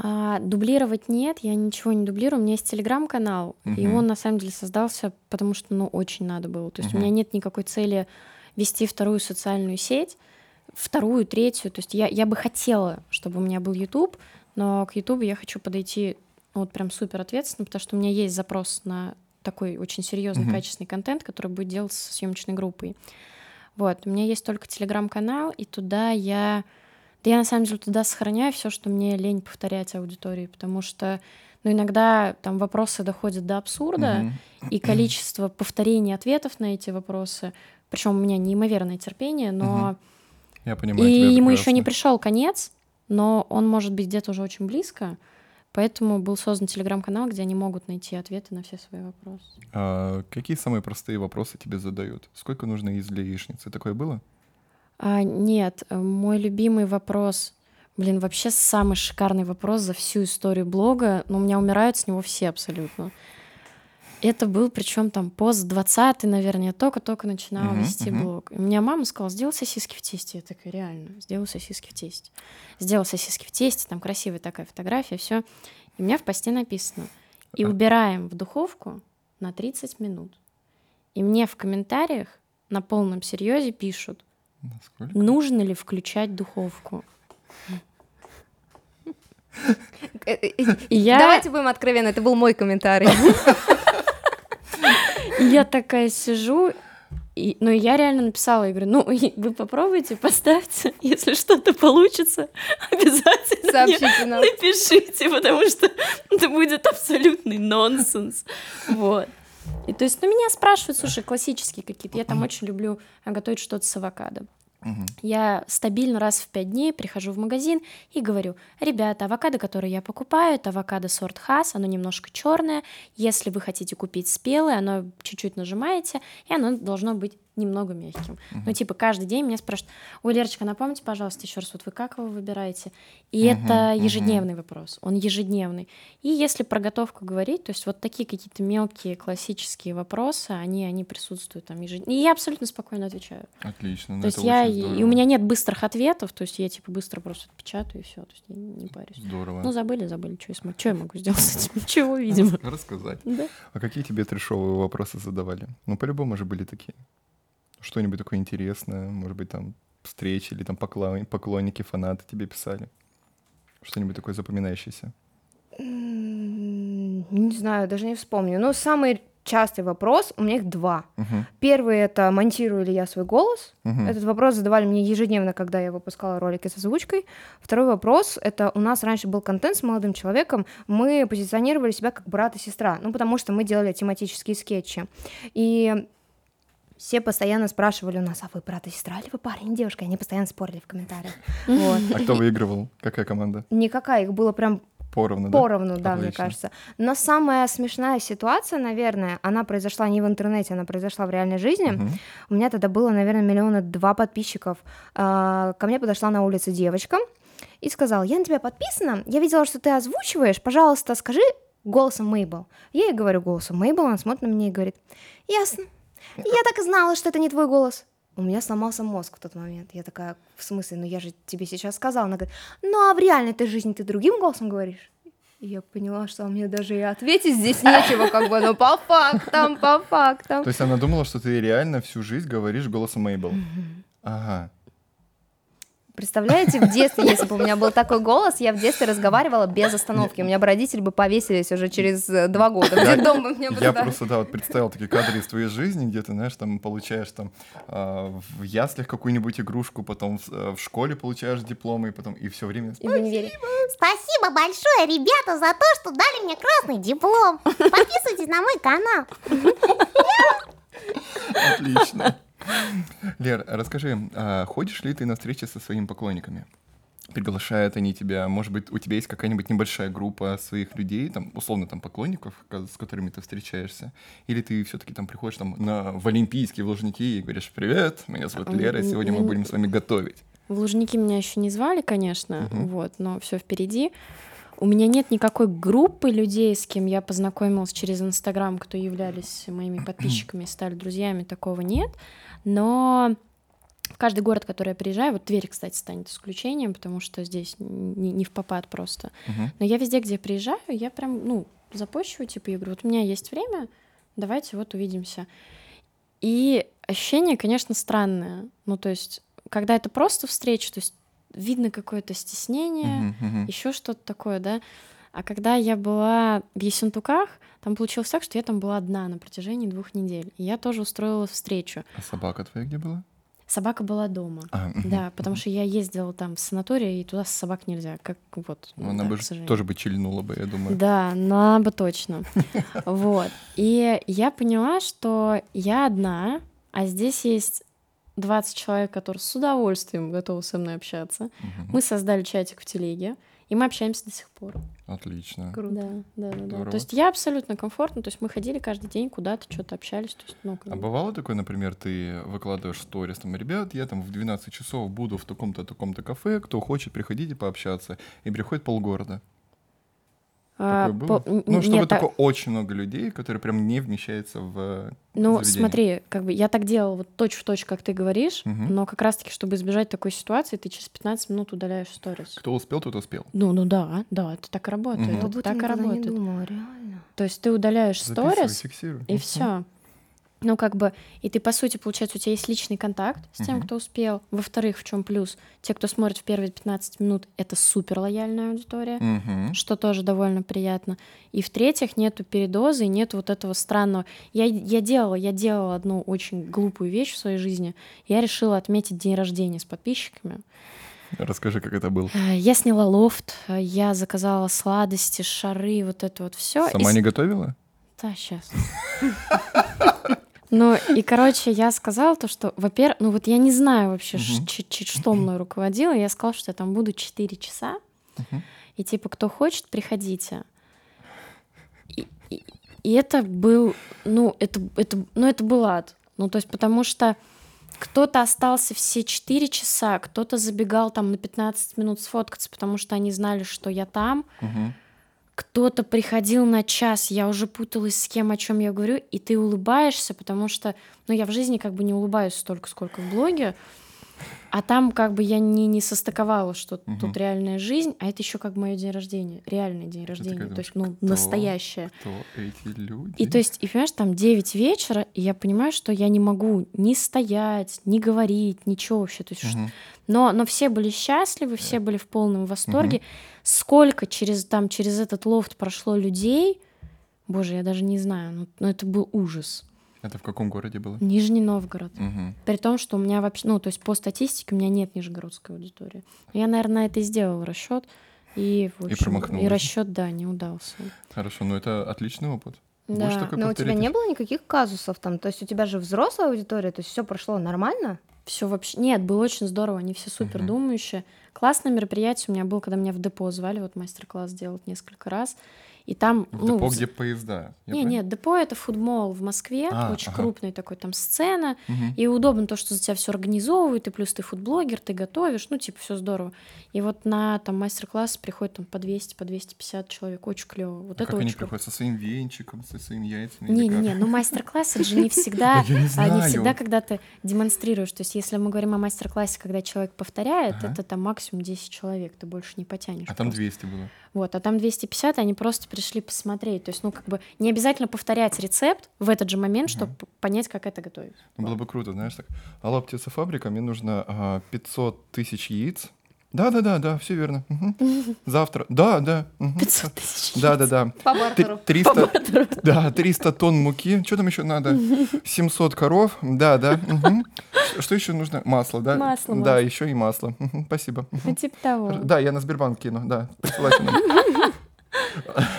А, дублировать нет, я ничего не дублирую. У меня есть телеграм-канал, и Мгм. он на самом деле создался, потому что, ну, очень надо было. То есть у Мгм. меня нет никакой цели вести вторую социальную сеть, вторую, третью. То есть я, я бы хотела, чтобы у меня был YouTube, но к YouTube я хочу подойти ну, вот прям супер ответственно, потому что у меня есть запрос на такой очень серьезный, Мгм. качественный контент, который будет делаться съемочной группой. Вот, у меня есть только телеграм-канал, и туда я... Да я на самом деле туда сохраняю все, что мне лень повторять аудитории, потому что ну, иногда там вопросы доходят до абсурда, и количество повторений ответов на эти вопросы, причем у меня неимоверное терпение, но. Я понимаю и ему еще не пришел конец, но он может быть где-то уже очень близко, поэтому был создан телеграм-канал, где они могут найти ответы на все свои вопросы. А, Какие самые простые вопросы тебе задают? Сколько нужно из для яичницы? Такое было? А, нет, э, мой любимый вопрос, блин, вообще самый шикарный вопрос за всю историю блога, но у меня умирают с него все абсолютно. Это был, причем там пост 20 наверное, я только-только начинала Мгм, вести мгм. блог. И у меня мама сказала, сделай сосиски в тесте. Я такая, реально, сделай сосиски в тесте. Сделал сосиски в тесте, там красивая такая фотография, все. И у меня в посте написано, и убираем в духовку на 30 минут. И мне в комментариях на полном серьезе пишут, Насколько? нужно ли включать духовку. Я, Давайте будем откровенны, это был мой комментарий. я такая сижу, и, ну, я реально написала, я говорю, ну, вы попробуйте, поставьте, если что-то получится, обязательно мне нам. напишите, потому что это будет абсолютный нонсенс. Вот. И то есть, ну, меня спрашивают, слушай, классические какие-то. Я там очень люблю а, готовить что-то с авокадо. Я стабильно раз в пять дней прихожу в магазин и говорю, ребята, авокадо, которое я покупаю, это авокадо сорт Хас, оно немножко черное. Если вы хотите купить спелое, оно чуть-чуть нажимаете, и оно должно быть немного мягким. Ну, типа, каждый день меня спрашивают, ой, Лерочка, напомните, пожалуйста, еще раз, вот вы как его выбираете? И Мгм, это ежедневный вопрос, он ежедневный. И если про готовку говорить, то есть вот такие какие-то мелкие классические вопросы, они, они присутствуют там ежедневно. И я абсолютно спокойно отвечаю. Отлично. ну То есть я, и у меня нет быстрых ответов, то есть я типа быстро просто отпечатаю и все, то есть я не парюсь. Здорово. Ну, забыли, забыли, что я, смог, что я могу сделать с этим? Ничего, видимо. Рассказать. Да. А какие тебе трешовые вопросы задавали? Ну, по-любому же были такие. Что-нибудь такое интересное, может быть, там встречи или там поклон- поклонники, фанаты тебе писали? Что-нибудь такое запоминающееся? Не знаю, даже не вспомню. Но самый частый вопрос, у меня их два. Мгм, Первый — это монтирую ли я свой голос? мгм. Этот вопрос задавали мне ежедневно, когда я выпускала ролики с озвучкой. Второй вопрос — это у нас раньше был контент с молодым человеком, мы позиционировали себя как брат и сестра, ну, потому что мы делали тематические скетчи. И все постоянно спрашивали у нас, а вы брат и сестра, или вы парень и девушка? И они постоянно спорили в комментариях. Вот. А кто выигрывал? Какая команда? Никакая, их было прям Поровну, да? Поровну, да, мне Отлично. кажется. Но самая смешная ситуация, наверное, она произошла не в интернете, она произошла в реальной жизни. Мгм. У меня тогда было, наверное, миллиона два подписчиков. А, Ко мне подошла на улице девочка и сказала, я на тебя подписана, я видела, что ты озвучиваешь, пожалуйста, скажи голосом Мейбл. Я ей говорю голосом Мейбл, она смотрит на меня и говорит, ясно, я так и знала, что это не твой голос. У меня сломался мозг в тот момент. Я такая, в смысле, ну я же тебе сейчас сказала. Она говорит, ну а в реальной ты жизни ты другим голосом говоришь? И я поняла, что мне даже и ответить здесь нечего, как бы, ну по фактам, по фактам. То есть она думала, что ты реально всю жизнь говоришь голосом Мейбл. Ага. Представляете, в детстве, если бы у меня был такой голос, я в детстве разговаривала без остановки. У меня бы родители бы повесились уже через э, два года. В Я- детдом бы меня бы Я просто, да, вот представил такие кадры из твоей жизни, где ты, знаешь, там получаешь там а, в яслях какую-нибудь игрушку, потом в, э, в школе получаешь дипломы, и потом и все время И в универе. Спасибо большое, ребята, за то, что дали мне красный диплом. Подписывайтесь на мой канал. Отлично. Лер, расскажи, а ходишь ли ты на встречи со своими поклонниками? Приглашают они тебя? Может быть, у тебя есть какая-нибудь небольшая группа своих людей, там, условно, там, поклонников, с которыми ты встречаешься? Или ты все-таки там приходишь там на, в Олимпийские, в Лужники и говоришь, привет, меня зовут Лера, сегодня мы будем с вами готовить. В Лужники меня еще не звали, конечно, Мгм. вот, но все впереди. У меня нет никакой группы людей, с кем я познакомилась через Инстаграм, кто являлись моими подписчиками, стали друзьями, такого нет. Но в каждый город, в который я приезжаю, вот Тверь, кстати, станет исключением, потому что здесь не, не в попад просто. Мгм. Но я везде, где приезжаю, я прям, ну, запущиваю, типа, я говорю, вот у меня есть время, давайте вот увидимся. И ощущение, конечно, странное. Ну, то есть, когда это просто встреча, то есть видно какое-то стеснение, Мгм, мгм. еще что-то такое, да. А когда я была в Ессентуках, там получилось так, что я там была одна на протяжении двух недель. И я тоже устроила встречу. А собака твоя где была? Собака была дома. А. Да, потому что я ездила там в санаторий, и туда с собак нельзя. Как вот. Ну, Она да, бы тоже бы чильнула бы, я думаю. Да, она бы точно. Вот. И я поняла, что я одна, а здесь есть 20 человек, которые с удовольствием готовы со мной общаться. Мы создали чатик в телеге, И мы общаемся до сих пор. Отлично. Круто. Да, да, да, да. То есть я абсолютно комфортно, то есть мы ходили каждый день куда-то, что-то общались, то есть, ну, А бы- бывало такое, например, ты выкладываешь сторис, там, ребят, я там в 12 часов буду в таком-то, таком-то кафе, кто хочет, приходите пообщаться. И приходит полгорода. А, Такое было? по- Ну, чтобы нет, так- такое очень много людей, которые прям не вмещаются в Ну, заведение. смотри, как бы я так делала вот точь в точь, как ты говоришь, Мгм. но как раз-таки, чтобы избежать такой ситуации, ты через 15 минут удаляешь сторис. Кто успел, тот успел. Ну, ну да, да, это так и работает. Мгм. Это так и никогда не работает. думала, реально. То есть ты удаляешь сторис, и все. Ну, как бы, и ты, по сути, получается, у тебя есть личный контакт с тем, Мгм. кто успел. Во-вторых, в чем плюс? Те, кто смотрит в первые 15 минут, это супер лояльная аудитория, Мгм. что тоже довольно приятно. И в-третьих, нету передоза, и нету вот этого странного. Я, я делала, я делала одну очень глупую вещь в своей жизни. Я решила отметить день рождения с подписчиками. Расскажи, как это было. Э, Я сняла лофт, э, я заказала сладости, шары, вот это вот все. Сама не готовила? Да, сейчас. Ну, и, короче, я сказала то, что, во-первых, ну вот я не знаю вообще, ч- что мной руководило. Я сказала, что я там буду 4 часа. И типа, кто хочет, приходите. И, и- и это был, ну, это, это, ну, это был ад. Ну, то есть, потому что кто-то остался все 4 часа, кто-то забегал там на 15 минут сфоткаться, потому что они знали, что я там. Мгм. Кто-то приходил на час, я уже путалась с кем, о чем я говорю, и ты улыбаешься, потому что, ну, я в жизни как бы не улыбаюсь столько, сколько в блоге, а там как бы я не, не состыковала, что Мгм. тут реальная жизнь, а это еще как мой день рождения, реальный день рождения, то есть, ну, кто? настоящее. Кто эти люди? И то есть, и понимаешь, там 9 вечера, и я понимаю, что я не могу ни стоять, ни говорить, ничего вообще. То есть, ш- Мгм. но, но все были счастливы, все были в полном восторге. Сколько через, там, через этот лофт прошло людей, боже, я даже не знаю, ну, ну это был ужас. Это в каком городе было? Нижний Новгород. Мгм. При том, что у меня вообще, ну, то есть по статистике у меня нет нижегородской аудитории. Я, наверное, на это и сделала расчет. И, в И общем, и расчет, да, не удался. Хорошо, ну это отличный опыт. Да. Но у тебя не было никаких казусов там? То есть у тебя же взрослая аудитория, то есть все прошло нормально? Все вообще. Нет, было очень здорово, они все супер думающие. Классное мероприятие у меня было, когда меня в депо звали, вот мастер-класс делать несколько раз. И там, В ну, депо, где поезда. Я Не, нет, депо это фудмол в Москве, А, очень ага. крупный такой там сцена, Мгм. и удобно то, что за тебя все организовывают, и плюс ты фудблогер, ты готовишь, ну типа все здорово. И вот на там мастер-класс приходит там по 200, по 250 человек, очень клево. Вот А это как они очень круто. приходят? Со своим венчиком, со своими яйцами? Не, не, ну мастер-класс это же не всегда, не а всегда, когда ты демонстрируешь. То есть, если мы говорим о мастер-классе, когда человек повторяет, это там максимум 10 человек, ты больше не потянешь. А там просто. 200 было. Вот, а там 250, они просто пришли посмотреть. То есть, ну, как бы не обязательно повторять рецепт в этот же момент, чтобы понять, как это готовить. Ну, было бы круто, знаешь, так. Алло, птицефабрика, мне нужно а, 500 тысяч яиц. Да, да, да, да, все верно. Мгм. Завтра. Да, да. мгм. 500 тысяч. Да, да, да. По бартеру. 300, да, 300 тонн муки. Что там еще надо? 700 коров. Да, да. мгм. Что еще нужно? Масло, да? Масло, Да, масло. еще и масло. Спасибо. Ну, типа того. Да, я на Сбербанк кину, да.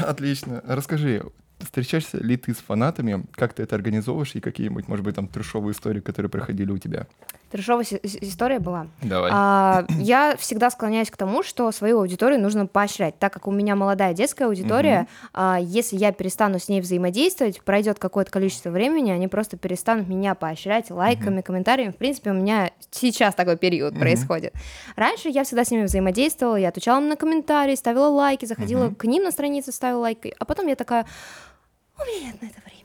Отлично. Расскажи, встречаешься ли ты с фанатами? Как ты это организовываешь? И какие-нибудь, может быть, там трешовые истории, которые проходили у тебя? Трешовая история была. Давай. А, я всегда склоняюсь к тому, что свою аудиторию нужно поощрять, так как у меня молодая детская аудитория, а, если я перестану с ней взаимодействовать, пройдет какое-то количество времени, они просто перестанут меня поощрять лайками, комментариями. В принципе, у меня сейчас такой период Мгм. происходит. Раньше я всегда с ними взаимодействовала, я отвечала им на комментарии, ставила лайки, заходила Мгм. к ним на страницы, ставила лайки, а потом я такая, у меня нет на это времени.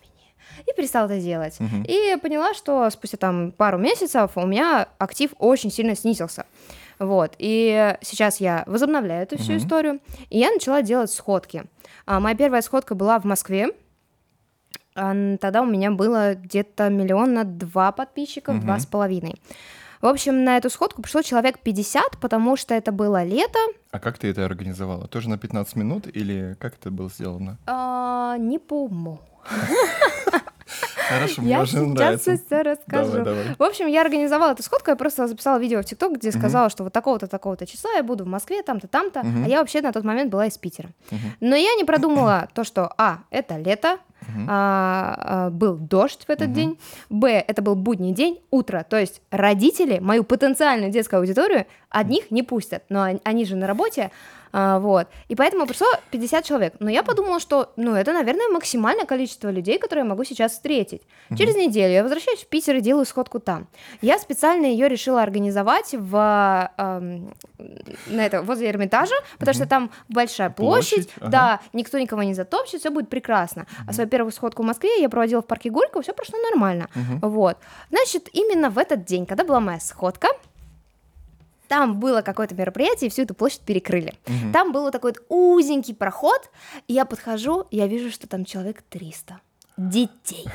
И перестала это делать. Мгм. И поняла, что спустя там пару месяцев у меня актив очень сильно снизился. Вот. И сейчас я возобновляю эту всю Мгм. историю. И я начала делать сходки. А, моя первая сходка была в Москве. А, Тогда у меня было где-то миллиона два подписчиков, Мгм. два с половиной. В общем, на эту сходку пришло человек 50, потому что это было лето. А как ты это организовала? Тоже на 15 минут или как это было сделано? А, не по уму. Хорошо, мне Я уже сейчас нравится. все расскажу. Давай, давай. В общем, я организовала эту сходку, я просто записала видео в ТикТок, где сказала, что вот такого-то, такого-то числа я буду в Москве, там-то, там-то, а я вообще на тот момент была из Питера. Но я не продумала то, что, а, это лето, Мгм. а, а, был дождь в этот Мгм. день, б, это был будний день, утро, то есть родители мою потенциальную детскую аудиторию одних не пустят, но он- они же на работе, А, вот. И поэтому пришло 50 человек. Но я подумала, что, ну, это, наверное, максимальное количество людей, которые я могу сейчас встретить. Через неделю я возвращаюсь в Питер и делаю сходку там. Я специально ее решила организовать в, эм, на это, возле Эрмитажа, потому что там большая площадь, Площадь, ага. да, никто никого не затопчет, все будет прекрасно. А свою первую сходку в Москве я проводила в парке Горького, все прошло нормально. Вот. Значит, именно в этот день, когда была моя сходка, там было какое-то мероприятие, и всю эту площадь перекрыли. Там был такой вот узенький проход, и я подхожу, я вижу, что там человек 300 детей.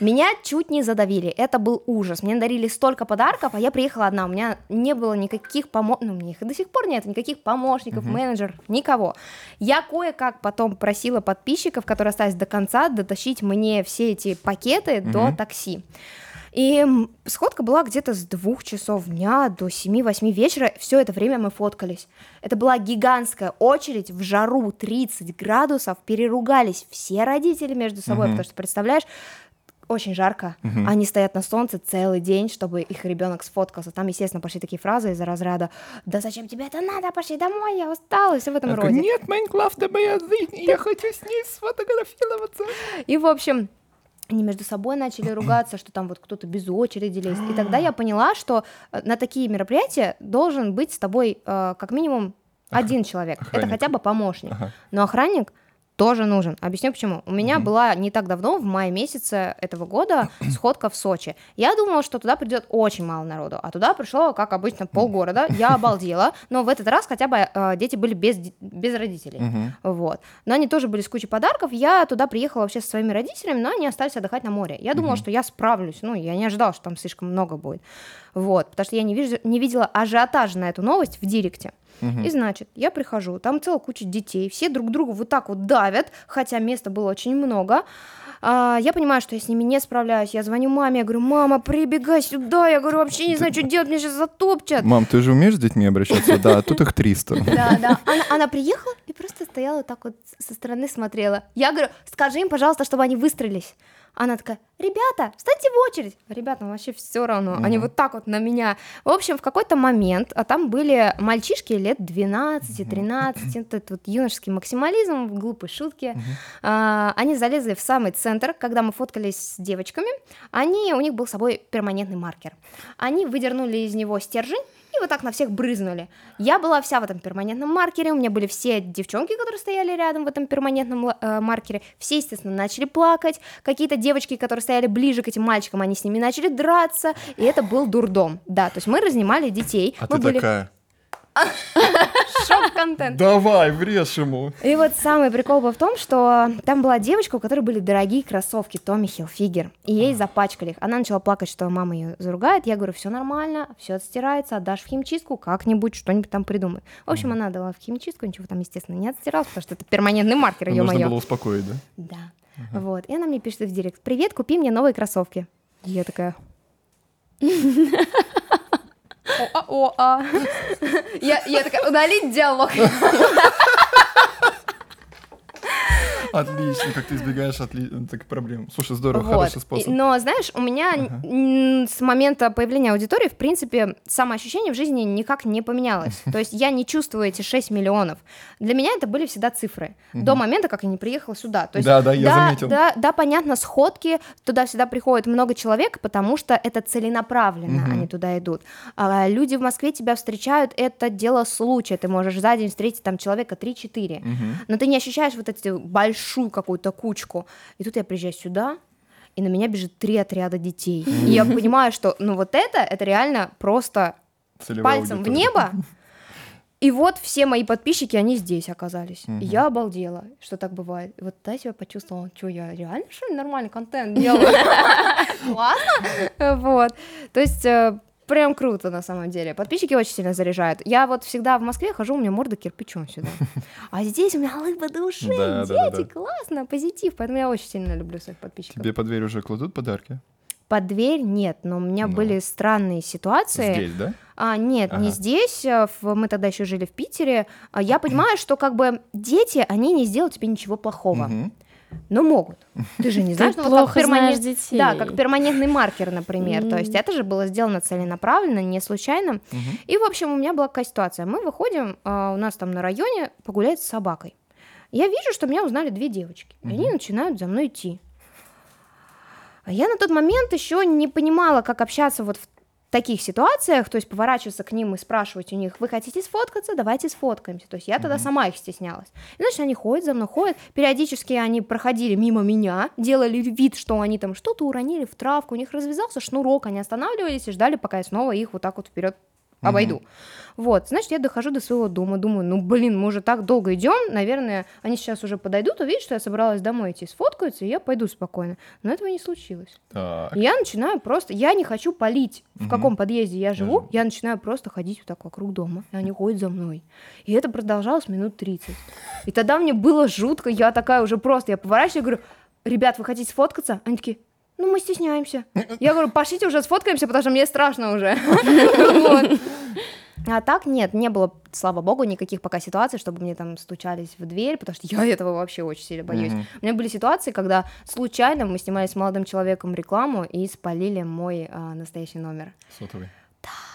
Меня чуть не задавили, это был ужас. Мне дарили столько подарков, а я приехала одна, у меня не было никаких помощников, ну, у меня их и до сих пор нет, никаких помощников, менеджеров, никого. Я кое-как потом просила подписчиков, которые остались до конца, дотащить мне все эти пакеты до такси. И сходка была где-то с двух часов дня до 7-8 вечера. Все это время мы фоткались. Это была гигантская очередь в жару 30 градусов. Переругались все родители между собой, потому что, представляешь, очень жарко. Они стоят на солнце целый день, чтобы их ребенок сфоткался. Там, естественно, пошли такие фразы из-за разряда «Да зачем тебе это надо? Пошли домой, я устала» и все в этом такой, роде. Нет, Майнкрафт, это моя жизнь, я хочу с ней сфотографироваться. И, в общем, они между собой начали ругаться, что там вот кто-то без очереди лезет. И тогда я поняла, что э, на такие мероприятия должен быть с тобой э, как минимум один человек. Это охранник. хотя бы помощник. Ага. Но охранник тоже нужен. Объясню почему. У меня была не так давно, в мае месяце этого года, сходка в Сочи. Я думала, что туда придет очень мало народу, а туда пришло, как обычно, полгорода. Я обалдела, но в этот раз хотя бы э, дети были без, без родителей. Вот. Но они тоже были с кучей подарков. Я туда приехала вообще со своими родителями, но они остались отдыхать на море. Я думала, что я справлюсь. Ну, я не ожидала, что там слишком много будет. Вот. Потому что я не, вижу, не видела ажиотажа на эту новость в директе. И значит, я прихожу, там целая куча детей, все друг другу вот так вот давят, хотя места было очень много. А, я понимаю, что я с ними не справляюсь. Я звоню маме, я говорю, мама, прибегай сюда. Я говорю, вообще не знаю, что делать, меня сейчас затопчат. Мам, ты же умеешь с детьми обращаться? Да, тут их 300. Да, да. Она, она приехала и просто стояла так вот со стороны смотрела. Я говорю, скажи им, пожалуйста, чтобы они выстроились. Она такая, ребята, встаньте в очередь. Ребятам вообще все равно. Они вот так вот на меня. В общем, в какой-то момент, а там были мальчишки лет 12-13, этот вот юношеский максимализм, глупые шутки. А, они залезли в самый центр, когда мы фоткались с девочками. Они, у них был с собой перманентный маркер. Они выдернули из него стержень и вот так на всех брызнули. Я была вся в этом перманентном маркере, у меня были все девчонки, которые стояли рядом в этом перманентном э, маркере, все, естественно, начали плакать, какие-то девочки, которые стояли ближе к этим мальчикам, они с ними начали драться, и это был дурдом, да, то есть мы разнимали детей, А мы ты были такая, шок-контент. давай, врежь ему. И вот самый прикол был в том, что там была девочка, у которой были дорогие кроссовки Томми Хилфигер, и ей запачкали их. Она начала плакать, что мама ее заругает. Я говорю, все нормально, все отстирается, отдашь в химчистку, как-нибудь что-нибудь там придумай. В общем, она дала в химчистку, ничего там, естественно, не отстиралось, потому что это перманентный маркер, ее Нужно было успокоить, да? Да. Вот. И она мне пишет в директ: Привет, купи мне новые кроссовки. И я такая. О-а-о-а. Я, я такая, удалить диалог. Отлично, как ты избегаешь отли- таких проблем. Слушай, здорово, Вот. хороший способ. Но, знаешь, у меня м, с момента появления аудитории, в принципе, самоощущение в жизни никак не поменялось. То есть я не чувствую эти 6 миллионов. Для меня это были всегда цифры. До момента, как я не приехала сюда. То есть, Да, да, я заметил. Да, да, понятно, сходки, туда всегда приходит много человек, потому что это целенаправленно, они туда идут. А люди в Москве тебя встречают, это дело случая. Ты можешь за день встретить там человека 3-4. Но ты не ощущаешь вот эту большую какую-то кучку. И тут я приезжаю сюда, и на меня бежит три отряда детей. И я понимаю, что ну вот это, это реально просто Целевая пальцем в небо. И вот все мои подписчики, они здесь оказались. И я обалдела, что так бывает. И вот тогда я себя почувствовала, что я реально, что ли, нормальный контент делаю? Классно. Вот. То есть э, прям круто на самом деле. Подписчики очень сильно заряжают. Я вот всегда в Москве хожу, у меня морда кирпичом сюда. А здесь у меня улыбка души, Да, да, да, дети, да. классно, позитив. Поэтому я очень сильно люблю своих подписчиков. Тебе под дверь уже кладут подарки? Под дверь нет, но у меня Ну. были странные ситуации. Здесь, да? А, нет, не Ага. здесь. а, Мы тогда еще жили в Питере. А, Я понимаю, что как бы дети, они не сделают тебе ничего плохого. Мгм. Но могут. Ты же не знаешь, Ты ну, вот как плохо знаешь перманент- детей. Да, как перманентный маркер, например. То есть это же было сделано целенаправленно, не случайно. Мгм. И, в общем, у меня была какая ситуация. Мы выходим, а, у нас там на районе погулять с собакой. Я вижу, что меня узнали две девочки. И они начинают за мной идти. Я на тот момент еще не понимала, как общаться вот в таких ситуациях, то есть поворачиваться к ним и спрашивать у них, вы хотите сфоткаться, давайте сфоткаемся. То есть я тогда Мгм. сама их стеснялась. И, значит, они ходят за мной, ходят, периодически они проходили мимо меня, делали вид, что они там что-то уронили в травку, у них развязался шнурок, они останавливались и ждали, пока я снова их вот так вот вперед. Обойду. Вот, значит, я дохожу до своего дома, думаю, ну, блин, мы уже так долго идем, наверное, они сейчас уже подойдут, увидят, что я собралась домой идти, сфоткаются, и я пойду спокойно. Но этого не случилось. Так. Я начинаю просто, я не хочу палить, в Мгм. каком подъезде я живу, живу. я начинаю просто ходить вот так вокруг дома, и они ходят за мной. И это продолжалось минут 30. И тогда мне было жутко, я такая уже просто, я поворачиваюсь, говорю, ребят, вы хотите сфоткаться? Они такие, ну, мы стесняемся. Я говорю, пошлите уже сфоткаемся, потому что мне страшно уже. А так нет, не было, слава богу, никаких пока ситуаций, чтобы мне там стучались в дверь, потому что я этого вообще очень сильно боюсь. Мгм. У меня были ситуации, когда случайно мы снимали с молодым человеком рекламу и спалили мой а, настоящий номер. Сотовый. Ад.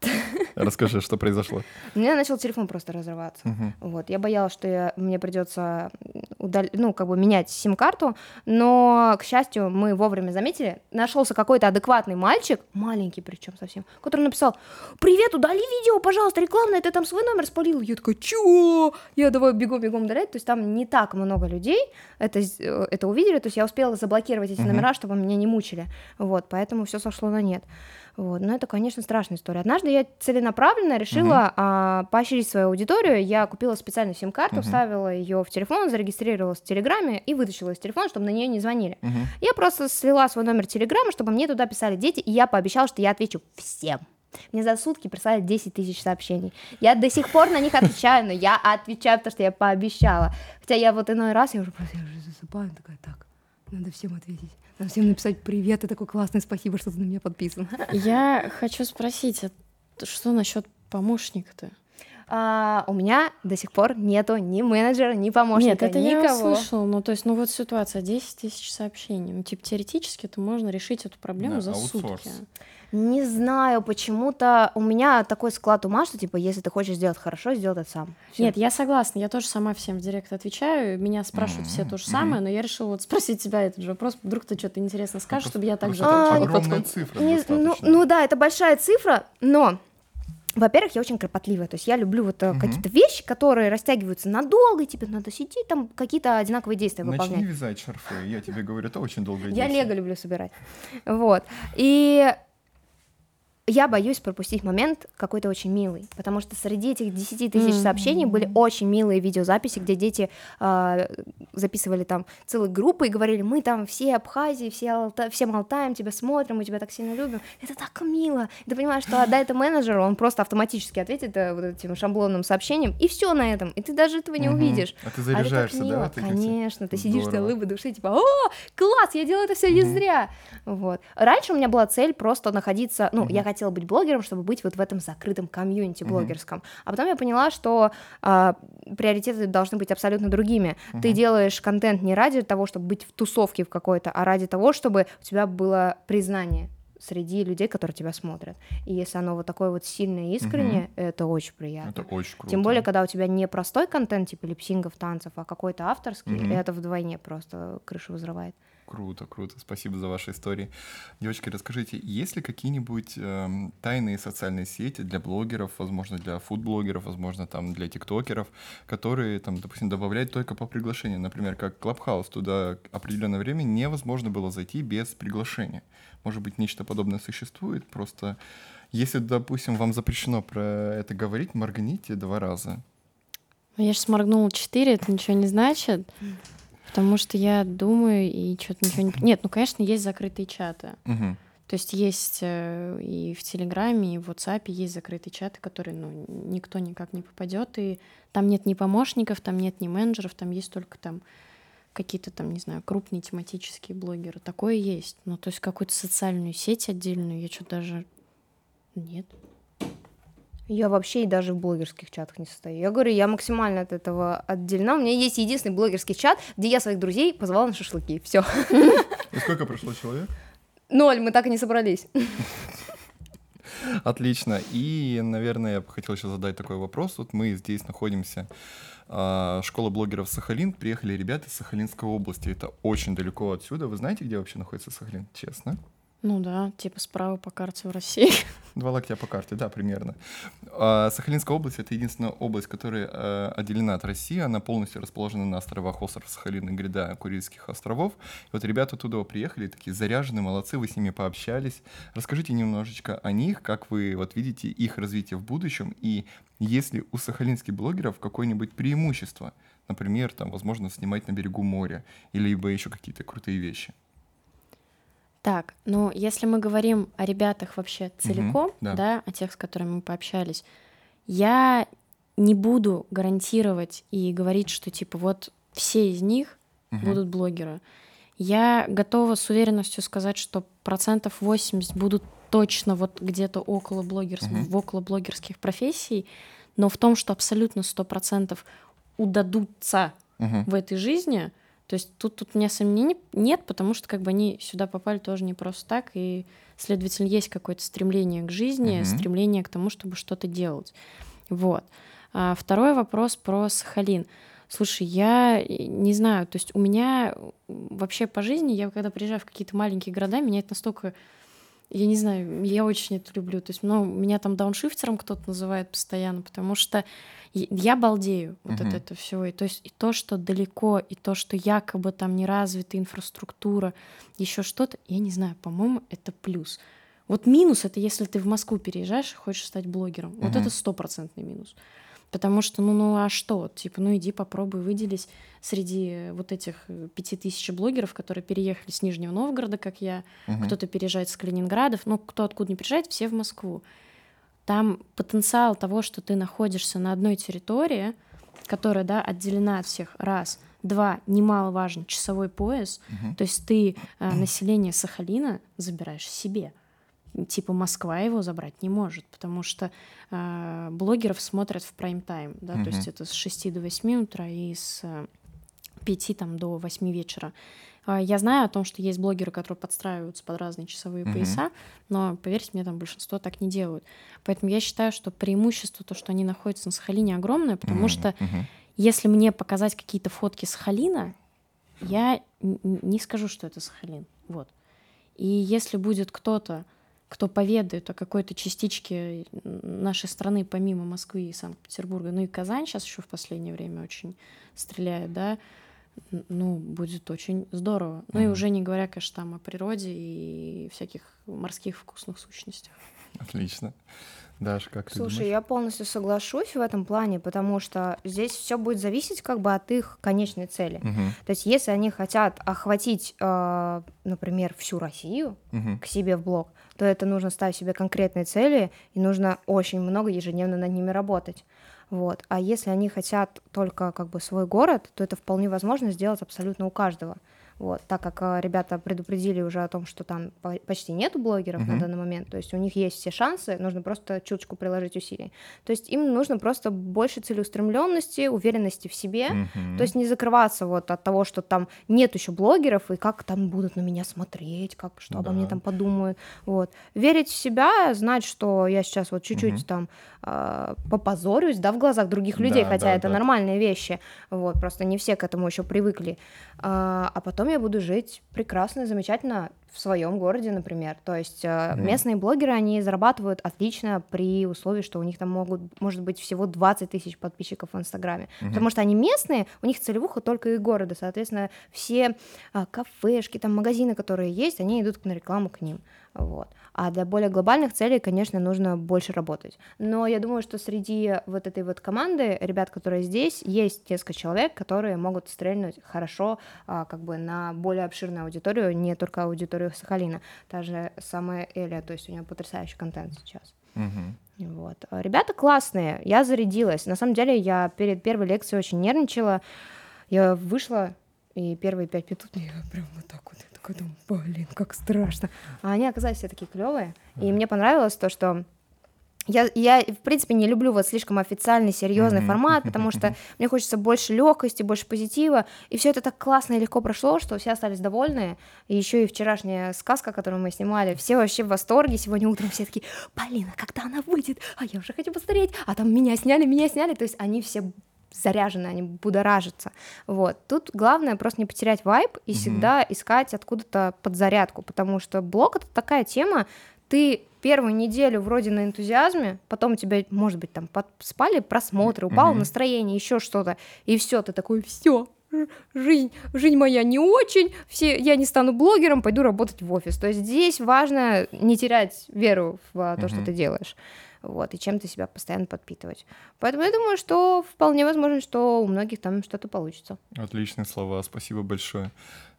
Расскажи, что произошло. У меня начал телефон просто разрываться. Мгм. Вот, я боялась, что я, мне придется удал... ну, как бы менять сим-карту, но, к счастью, мы вовремя заметили, нашелся какой-то адекватный мальчик, маленький причем совсем, который написал, привет, удали видео, пожалуйста, рекламное, ты там свой номер спалил. Я такая, чё? Я давай бегом-бегом удалять, то есть там не так много людей это, э, это увидели, то есть я успела заблокировать эти Мгм. номера, чтобы меня не мучили, вот, поэтому все сошло на нет. Вот, но это, конечно, страшная история. Однажды я целенаправленно решила а, поощрить свою аудиторию. Я купила специальную сим-карту, Мгм. вставила ее в телефон, зарегистрировалась в Телеграме и вытащила из телефона, чтобы на нее не звонили. Мгм. Я просто слила свой номер Телеграма, чтобы мне туда писали дети, и я пообещала, что я отвечу всем. Мне за сутки прислали 10 тысяч сообщений. Я до сих пор на них отвечаю, но я отвечаю, потому что я пообещала. Хотя я вот иной раз, я уже просто я уже засыпаю, такая, так, надо всем ответить. Всем написать привет, ты такой классный, спасибо, что ты на меня подписан. Я хочу спросить, а что насчет помощника-то? А, у меня до сих пор нету ни менеджера, ни помощника, Нет, это я никого. услышала. Ну, то есть, ну вот ситуация, 10 тысяч сообщений. Ну, типа, теоретически это можно решить эту проблему Да, за аутсорс. сутки. Не знаю, почему-то у меня такой склад ума, что типа, если ты хочешь сделать хорошо, сделай это сам. Всё. Нет, я согласна, я тоже сама всем в директ отвечаю, меня спрашивают все то же самое, но я решила вот спросить тебя этот же вопрос, вдруг ты что-то интересно скажешь, чтобы я также А, огромная цифра Не- ну, ну да, это большая цифра, но во-первых, я очень кропотливая, то есть я люблю вот Мгм. какие-то вещи, которые растягиваются надолго, и тебе надо сидеть, там какие-то одинаковые действия Начни выполнять. вязать шарфы, я тебе говорю, это очень долгое Я лего люблю собирать. Вот. И я боюсь пропустить момент какой-то очень милый, потому что среди этих 10 тысяч сообщений были очень милые видеозаписи, где дети а, записывали там целые группы и говорили, мы там все Абхазии, все, Алта... все Алтаем тебя смотрим, мы тебя так сильно любим. Это так мило. И ты понимаешь, что отдай это менеджеру, он просто автоматически ответит э, вот этим шаблонным сообщением, и все на этом. И ты даже этого не Мгм. увидишь. А ты А заряжаешься, да? мило, этих всех? Конечно, ты сидишь, ты улыбы души, типа, о, класс, я делаю это все не Мгм. зря. Вот. Раньше у меня была цель просто находиться, ну, Мгм. я хотела быть блогером, чтобы быть вот в этом закрытом комьюнити блогерском. А потом я поняла, что а, приоритеты должны быть абсолютно другими. Ты Мгм. делаешь контент не ради того, чтобы быть в тусовке в какой-то, а ради того, чтобы у тебя было признание среди людей, которые тебя смотрят. И если оно вот такое вот сильное и искреннее, это очень приятно. Это очень круто. Тем более, когда у тебя не простой контент, типа липсингов, танцев, а какой-то авторский, Мгм. это вдвойне просто крышу взрывает. Круто, круто. Спасибо за ваши истории. Девочки, расскажите, есть ли какие-нибудь эм, тайные социальные сети для блогеров, возможно, для фудблогеров, возможно, там для тиктокеров, которые, там, допустим, добавляют только по приглашению? Например, как Clubhouse, туда определенное время невозможно было зайти без приглашения. Может быть, нечто подобное существует, просто если, допустим, вам запрещено про это говорить, моргните два раза. Ну, Я же сморгнула 4, это ничего не значит, потому что я думаю и что-то ничего не... Нет, ну, конечно, есть закрытые чаты. Мгм. То есть есть э, и в Телеграме, и в WhatsApp есть закрытые чаты, которые ну, никто никак не попадет, и там нет ни помощников, там нет ни менеджеров, там есть только там какие-то там, не знаю, крупные тематические блогеры. Такое есть. Ну, то есть какую-то социальную сеть отдельную я что-то даже... Нет. Я вообще и даже в блогерских чатах не состою. Я говорю, я максимально от этого отделена. У меня есть единственный блогерский чат, где я своих друзей позвала на шашлыки. Все. И сколько прошло человек? Ноль, мы так и не собрались. Отлично. И, наверное, я бы хотел еще задать такой вопрос. Вот мы здесь находимся, а, школа блогеров Сахалин. Приехали ребята из Сахалинской области. Это очень далеко отсюда. Вы знаете, где вообще находится Сахалин? Честно? Ну да, типа справа по карте в России. Два локтя по карте, да, примерно. А, Сахалинская область — это единственная область, которая э, отделена от России. Она полностью расположена на островах остров Сахалин и гряда Курильских островов. И вот ребята туда приехали, такие заряженные, молодцы, вы с ними пообщались. Расскажите немножечко о них, как вы вот видите их развитие в будущем, и есть ли у сахалинских блогеров какое-нибудь преимущество? Например, там, возможно, снимать на берегу моря, или еще какие-то крутые вещи. Так, ну если мы говорим о ребятах вообще целиком, да. да. о тех, с которыми мы пообщались, я не буду гарантировать и говорить, что типа вот все из них Мгм. будут блогеры. Я готова с уверенностью сказать, что процентов 80 будут точно вот где-то около блогерс... Мгм. в около блогерских профессий, но в том, что абсолютно 100% удадутся Мгм. в этой жизни, то есть тут, тут у меня сомнений нет, потому что как бы они сюда попали тоже не просто так, и, следовательно, есть какое-то стремление к жизни, Мгм. стремление к тому, чтобы что-то делать. Вот. А второй вопрос про Сахалин. Слушай, я э, не знаю, то есть у меня вообще по жизни, я когда приезжаю в какие-то маленькие города, меня это настолько я не знаю, я очень это люблю. То есть, ну, меня там дауншифтером кто-то называет постоянно, потому что я балдею вот Мгм. от этого всего. И то есть и то, что далеко, и то, что якобы там не развита инфраструктура, еще что-то, я не знаю, по-моему, это плюс. Вот минус это если ты в Москву переезжаешь и хочешь стать блогером. Вот Мгм. это стопроцентный минус. Потому что, ну, ну а что? Типа, ну иди попробуй выделись среди вот этих э, пяти тысяч блогеров, которые переехали с Нижнего Новгорода, как я, Мгм. кто-то переезжает с Калининградов, ну, кто откуда не приезжает, все в Москву. Там потенциал того, что ты находишься на одной территории, которая, да, отделена от всех, раз. Два, немаловажно, часовой пояс, Мгм. то есть ты э, население Сахалина забираешь себе. Типа Москва его забрать не может, потому что э, блогеров смотрят в прайм-тайм, да, то есть это с 6 до 8 утра и с э, 5 там, до 8 вечера. А, Я знаю о том, что есть блогеры, которые подстраиваются под разные часовые Мгм. пояса, но, поверьте мне, там большинство так не делают. Поэтому я считаю, что преимущество, то, что они находятся на Сахалине, огромное, потому Мгм. что Мгм. если мне показать какие-то фотки Сахалина, я не скажу, что это Сахалин. Вот. И если будет кто-то, кто поведает о какой-то частичке нашей страны, помимо Москвы и Санкт-Петербурга, ну и Казань сейчас еще в последнее время очень стреляет, да, ну, будет очень здорово. Ну и уже не говоря, конечно, там о природе и всяких морских вкусных сущностях. Отлично. Даш, как ты Слушай, я полностью соглашусь в этом плане, потому что здесь все будет зависеть как бы от их конечной цели. Мгм. То есть, если они хотят охватить, э, например, всю Россию Мгм. к себе в блог, то это нужно ставить себе конкретные цели, и нужно очень много ежедневно над ними работать. Вот. А если они хотят только как бы свой город, то это вполне возможно сделать абсолютно у каждого. Вот, так как э, ребята предупредили уже о том, что там по- почти нету блогеров Мгм. на данный момент, то есть у них есть все шансы, нужно просто чуточку приложить усилий. То есть им нужно просто больше целеустремленности, уверенности в себе, Мгм. то есть не закрываться вот от того, что там нет еще блогеров, и как там будут на меня смотреть, как что обо мне Да. там подумают. Вот. Верить в себя, знать, что я сейчас вот чуть-чуть Мгм. там а, попозорюсь, да, в глазах других людей, Да, хотя да, это да. нормальные вещи. Вот, просто не все к этому еще привыкли. А, а потом я буду жить прекрасно, замечательно в своем городе, например. То есть Мгм. местные блогеры, они зарабатывают отлично при условии, что у них там могут, может быть, всего 20 тысяч подписчиков в Инстаграме. Мгм. Потому что они местные, у них целевуха только их города. Соответственно, все а, кафешки, там магазины, которые есть, они идут на рекламу к ним. Вот. А для более глобальных целей, конечно, нужно больше работать. Но я думаю, что среди вот этой вот команды ребят, которые здесь, есть несколько человек, которые могут стрельнуть хорошо а, как бы на более обширную аудиторию, не только аудиторию Сахалина. Та же самая Эля, то есть у нее потрясающий контент сейчас. Вот. Ребята классные, я зарядилась. На самом деле я перед первой лекцией очень нервничала. Я вышла, и первые пять минут мне прям вот так вот, такая думаю, блин, как страшно. А они оказались все такие клевые. И мне понравилось то, что я, я, в принципе, не люблю вот слишком официальный, серьезный формат, потому что мне хочется больше легкости, больше позитива. И все это так классно и легко прошло, что все остались довольны. И еще и вчерашняя сказка, которую мы снимали, все вообще в восторге. Сегодня утром все такие, Полина, когда она выйдет? А я уже хочу посмотреть. А там меня сняли, меня сняли. То есть они все заряжены, они будоражатся. Вот. Тут главное просто не потерять вайб и mm-hmm. всегда искать откуда-то подзарядку, потому что блог — это такая тема, ты первую неделю вроде на энтузиазме, потом тебя, может быть, там спали просмотры, упало mm-hmm. настроение, еще что-то, и все, ты такой, все, жизнь, жизнь моя не очень, все, я не стану блогером, пойду работать в офис. То есть здесь важно не терять веру в а, то, mm-hmm. что ты делаешь. Вот, и чем-то себя постоянно подпитывать. Поэтому я думаю, что вполне возможно, что у многих там что-то получится. Отличные слова, спасибо большое.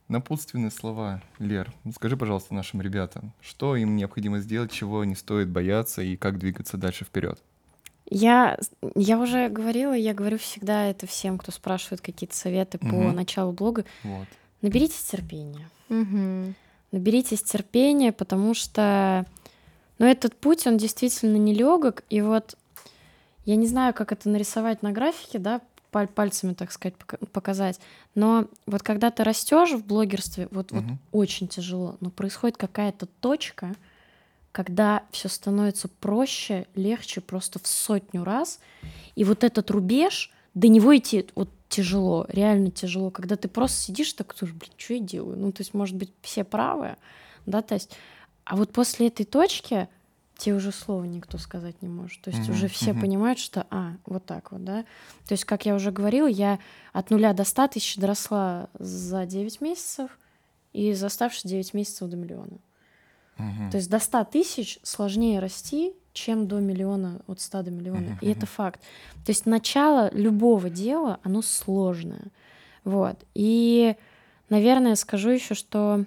Напутственные слова, Лер. Скажи, пожалуйста, нашим ребятам, что им необходимо сделать, чего не стоит бояться и как двигаться дальше вперед. Я, я уже говорила, я говорю всегда это всем, кто спрашивает какие-то советы угу. по началу блога. Вот. Наберитесь терпения. Угу. Наберитесь терпения, потому что ну, этот путь, он действительно нелегок. И вот я не знаю, как это нарисовать на графике, да, паль пальцами, так сказать, показать. Но вот когда ты растешь в блогерстве, вот, угу. вот очень тяжело, но происходит какая-то точка, когда все становится проще, легче просто в сотню раз. И вот этот рубеж, до него идти вот тяжело, реально тяжело, когда ты просто сидишь так, блин, что я делаю? Ну, то есть, может быть, все правы, да, то есть, а вот после этой точки тебе уже слова никто сказать не может. То есть mm-hmm. уже все mm-hmm. понимают, что, а, вот так вот, да. То есть, как я уже говорила, я от нуля до ста тысяч доросла за 9 месяцев и за оставшиеся 9 месяцев до миллиона. Mm-hmm. То есть до 100 тысяч сложнее расти, чем до миллиона, от 100 до миллиона. Mm-hmm. И это факт. То есть начало любого дела, оно сложное. Вот. И, наверное, скажу еще, что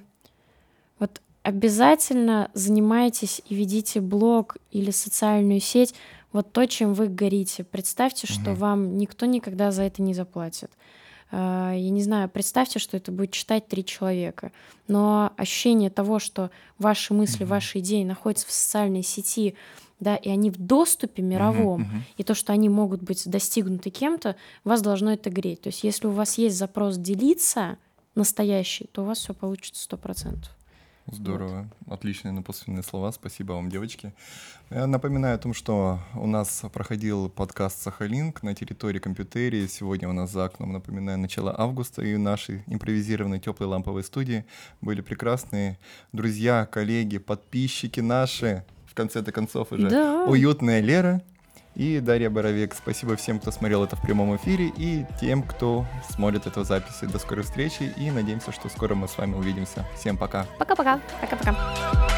вот обязательно занимайтесь и ведите блог или социальную сеть вот то, чем вы горите. Представьте, что угу. вам никто никогда за это не заплатит. А, я не знаю, представьте, что это будет читать три человека. Но ощущение того, что ваши мысли, ваши идеи находятся в социальной сети, да, и они в доступе мировом, uh-huh, uh-huh. и то, что они могут быть достигнуты кем-то, вас должно это греть. То есть, если у вас есть запрос делиться настоящий, то у вас все получится сто процентов. Здорово. Вот. Отличные напутственные слова. Спасибо вам, девочки. Я напоминаю о том, что у нас проходил подкаст «Сахалинк» на территории компьютерии. Сегодня у нас за окном, напоминаю, начало августа, и в нашей импровизированной теплой ламповой студии были прекрасные друзья, коллеги, подписчики наши, в конце-то концов уже, да. уютная Лера и Дарья Боровик. Спасибо всем, кто смотрел это в прямом эфире и тем, кто смотрит эту запись. До скорой встречи и надеемся, что скоро мы с вами увидимся. Всем пока. Пока-пока. Пока-пока.